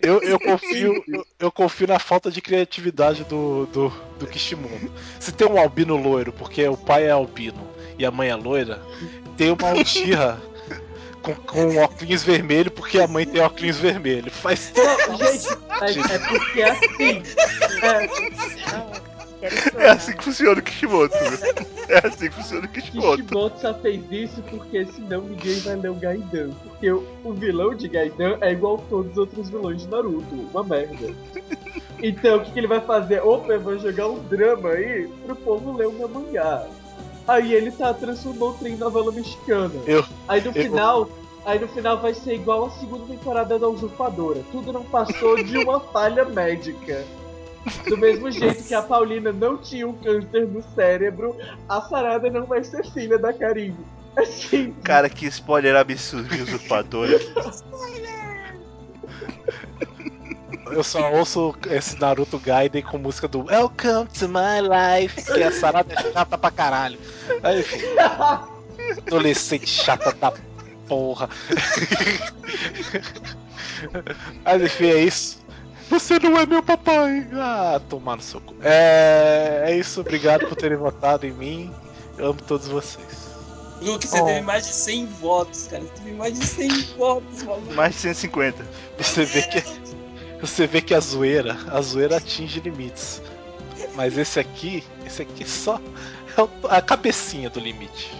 Eu, eu confio, eu, eu confio na falta de criatividade do, do, do Kishimoto. Se tem um albino loiro, porque o pai é albino e a mãe é loira, tem uma Uchiha com, com óculos vermelho, porque a mãe tem óculos vermelho. Faz gente, mas é porque é assim. É, Não, quero É chorar. assim que funciona o Kishimoto. É assim que funciona o Kishimoto. Kishimoto só fez isso porque senão ninguém vai ler o Gaidan. Porque o, o vilão de Gaidan é igual a todos os outros vilões de Naruto. Uma merda. Então o que, que ele vai fazer? Opa, eu vou jogar um drama aí pro povo ler o meu mangá. Aí ele tá transformou o trem em novela mexicana. Eu- Aí no eu- final. Aí no final vai ser igual a segunda temporada da Usurpadora. Tudo não passou de uma falha médica. Do mesmo jeito que a Paulina não tinha um câncer no cérebro, a Sarada não vai ser filha da Karine. Assim, Cara, que spoiler absurdo usurpadora. Eu só ouço esse Naruto Gaiden com música do Welcome to my life, que a Sarada é chata pra caralho. Aí, enfim, adolescente chata da porra. Mas enfim, é isso. Você não é meu papai! Ah, tomar no seu cu. É, é isso, obrigado por terem votado em mim. Eu amo todos vocês. Luke, você Oh. teve mais de 100 votos, cara. Você teve mais de 100 votos, maluco. Mais de 150. Você vê que você vê que a zoeira, a zoeira atinge limites. Mas esse aqui, esse aqui só é a cabecinha do limite.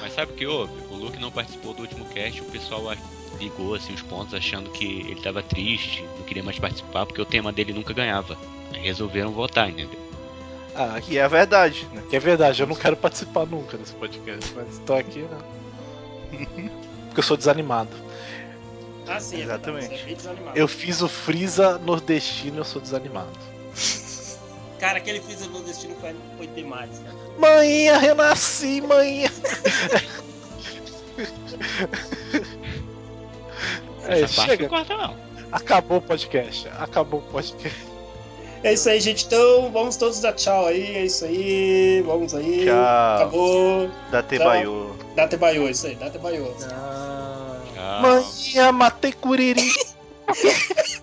Mas sabe o que houve? O Luke não participou do último cast, o pessoal ligou assim os pontos achando que ele tava triste, não queria mais participar, porque o tema dele nunca ganhava. Resolveram votar, entendeu? Ah, Que é a verdade, né? que é verdade, eu não quero participar nunca desse podcast, mas tô aqui, né? Porque eu sou desanimado. Ah, sim, é Exatamente. verdade, você é desanimado. Eu fiz o Freeza nordestino, eu sou desanimado. Cara, aquele Freeza no destino foi, foi demais, cara. Mãinha, renasci, mãinha. É, Essa parte chega. não corta não. Acabou o podcast. Acabou o podcast. É isso aí, gente. Então, vamos todos dar tchau aí. É isso aí. Vamos aí. Tchau. Acabou. Da Tebaiô. Date baiô, isso aí. Date baiô. ah, Tchau. Mãinha, matei Curiri.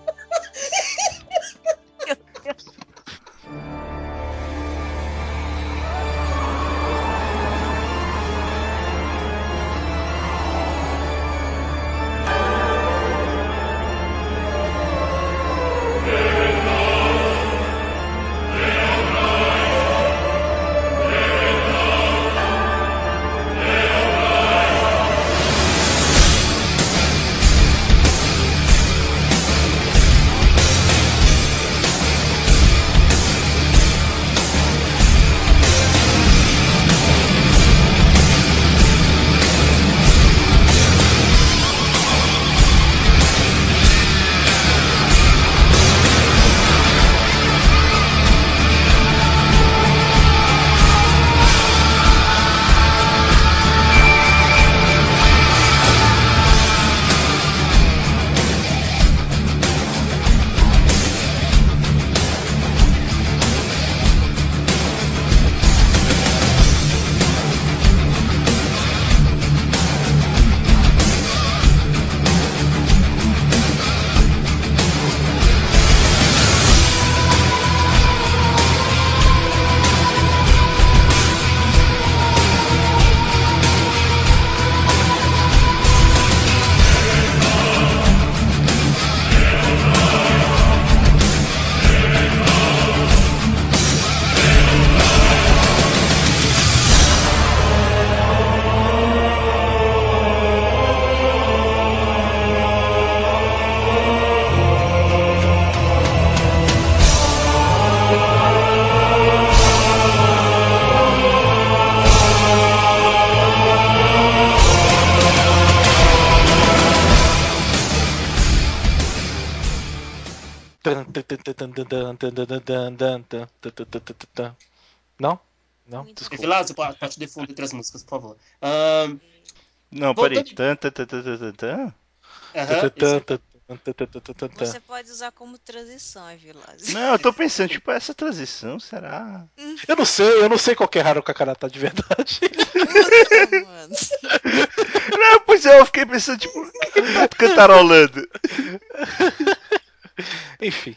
Não? Não, desculpa. Pa- parte de fundo entre as músicas, por favor. Não, peraí. Tan. Você pode usar como transição, Evilásio. Não, eu tô pensando, tipo, essa transição, será? Eu não sei, eu não sei qual que é Haruka Kanata de verdade. Mano. Não, pois é, eu fiquei pensando, tipo, o que ele tá cantarolando? Enfim.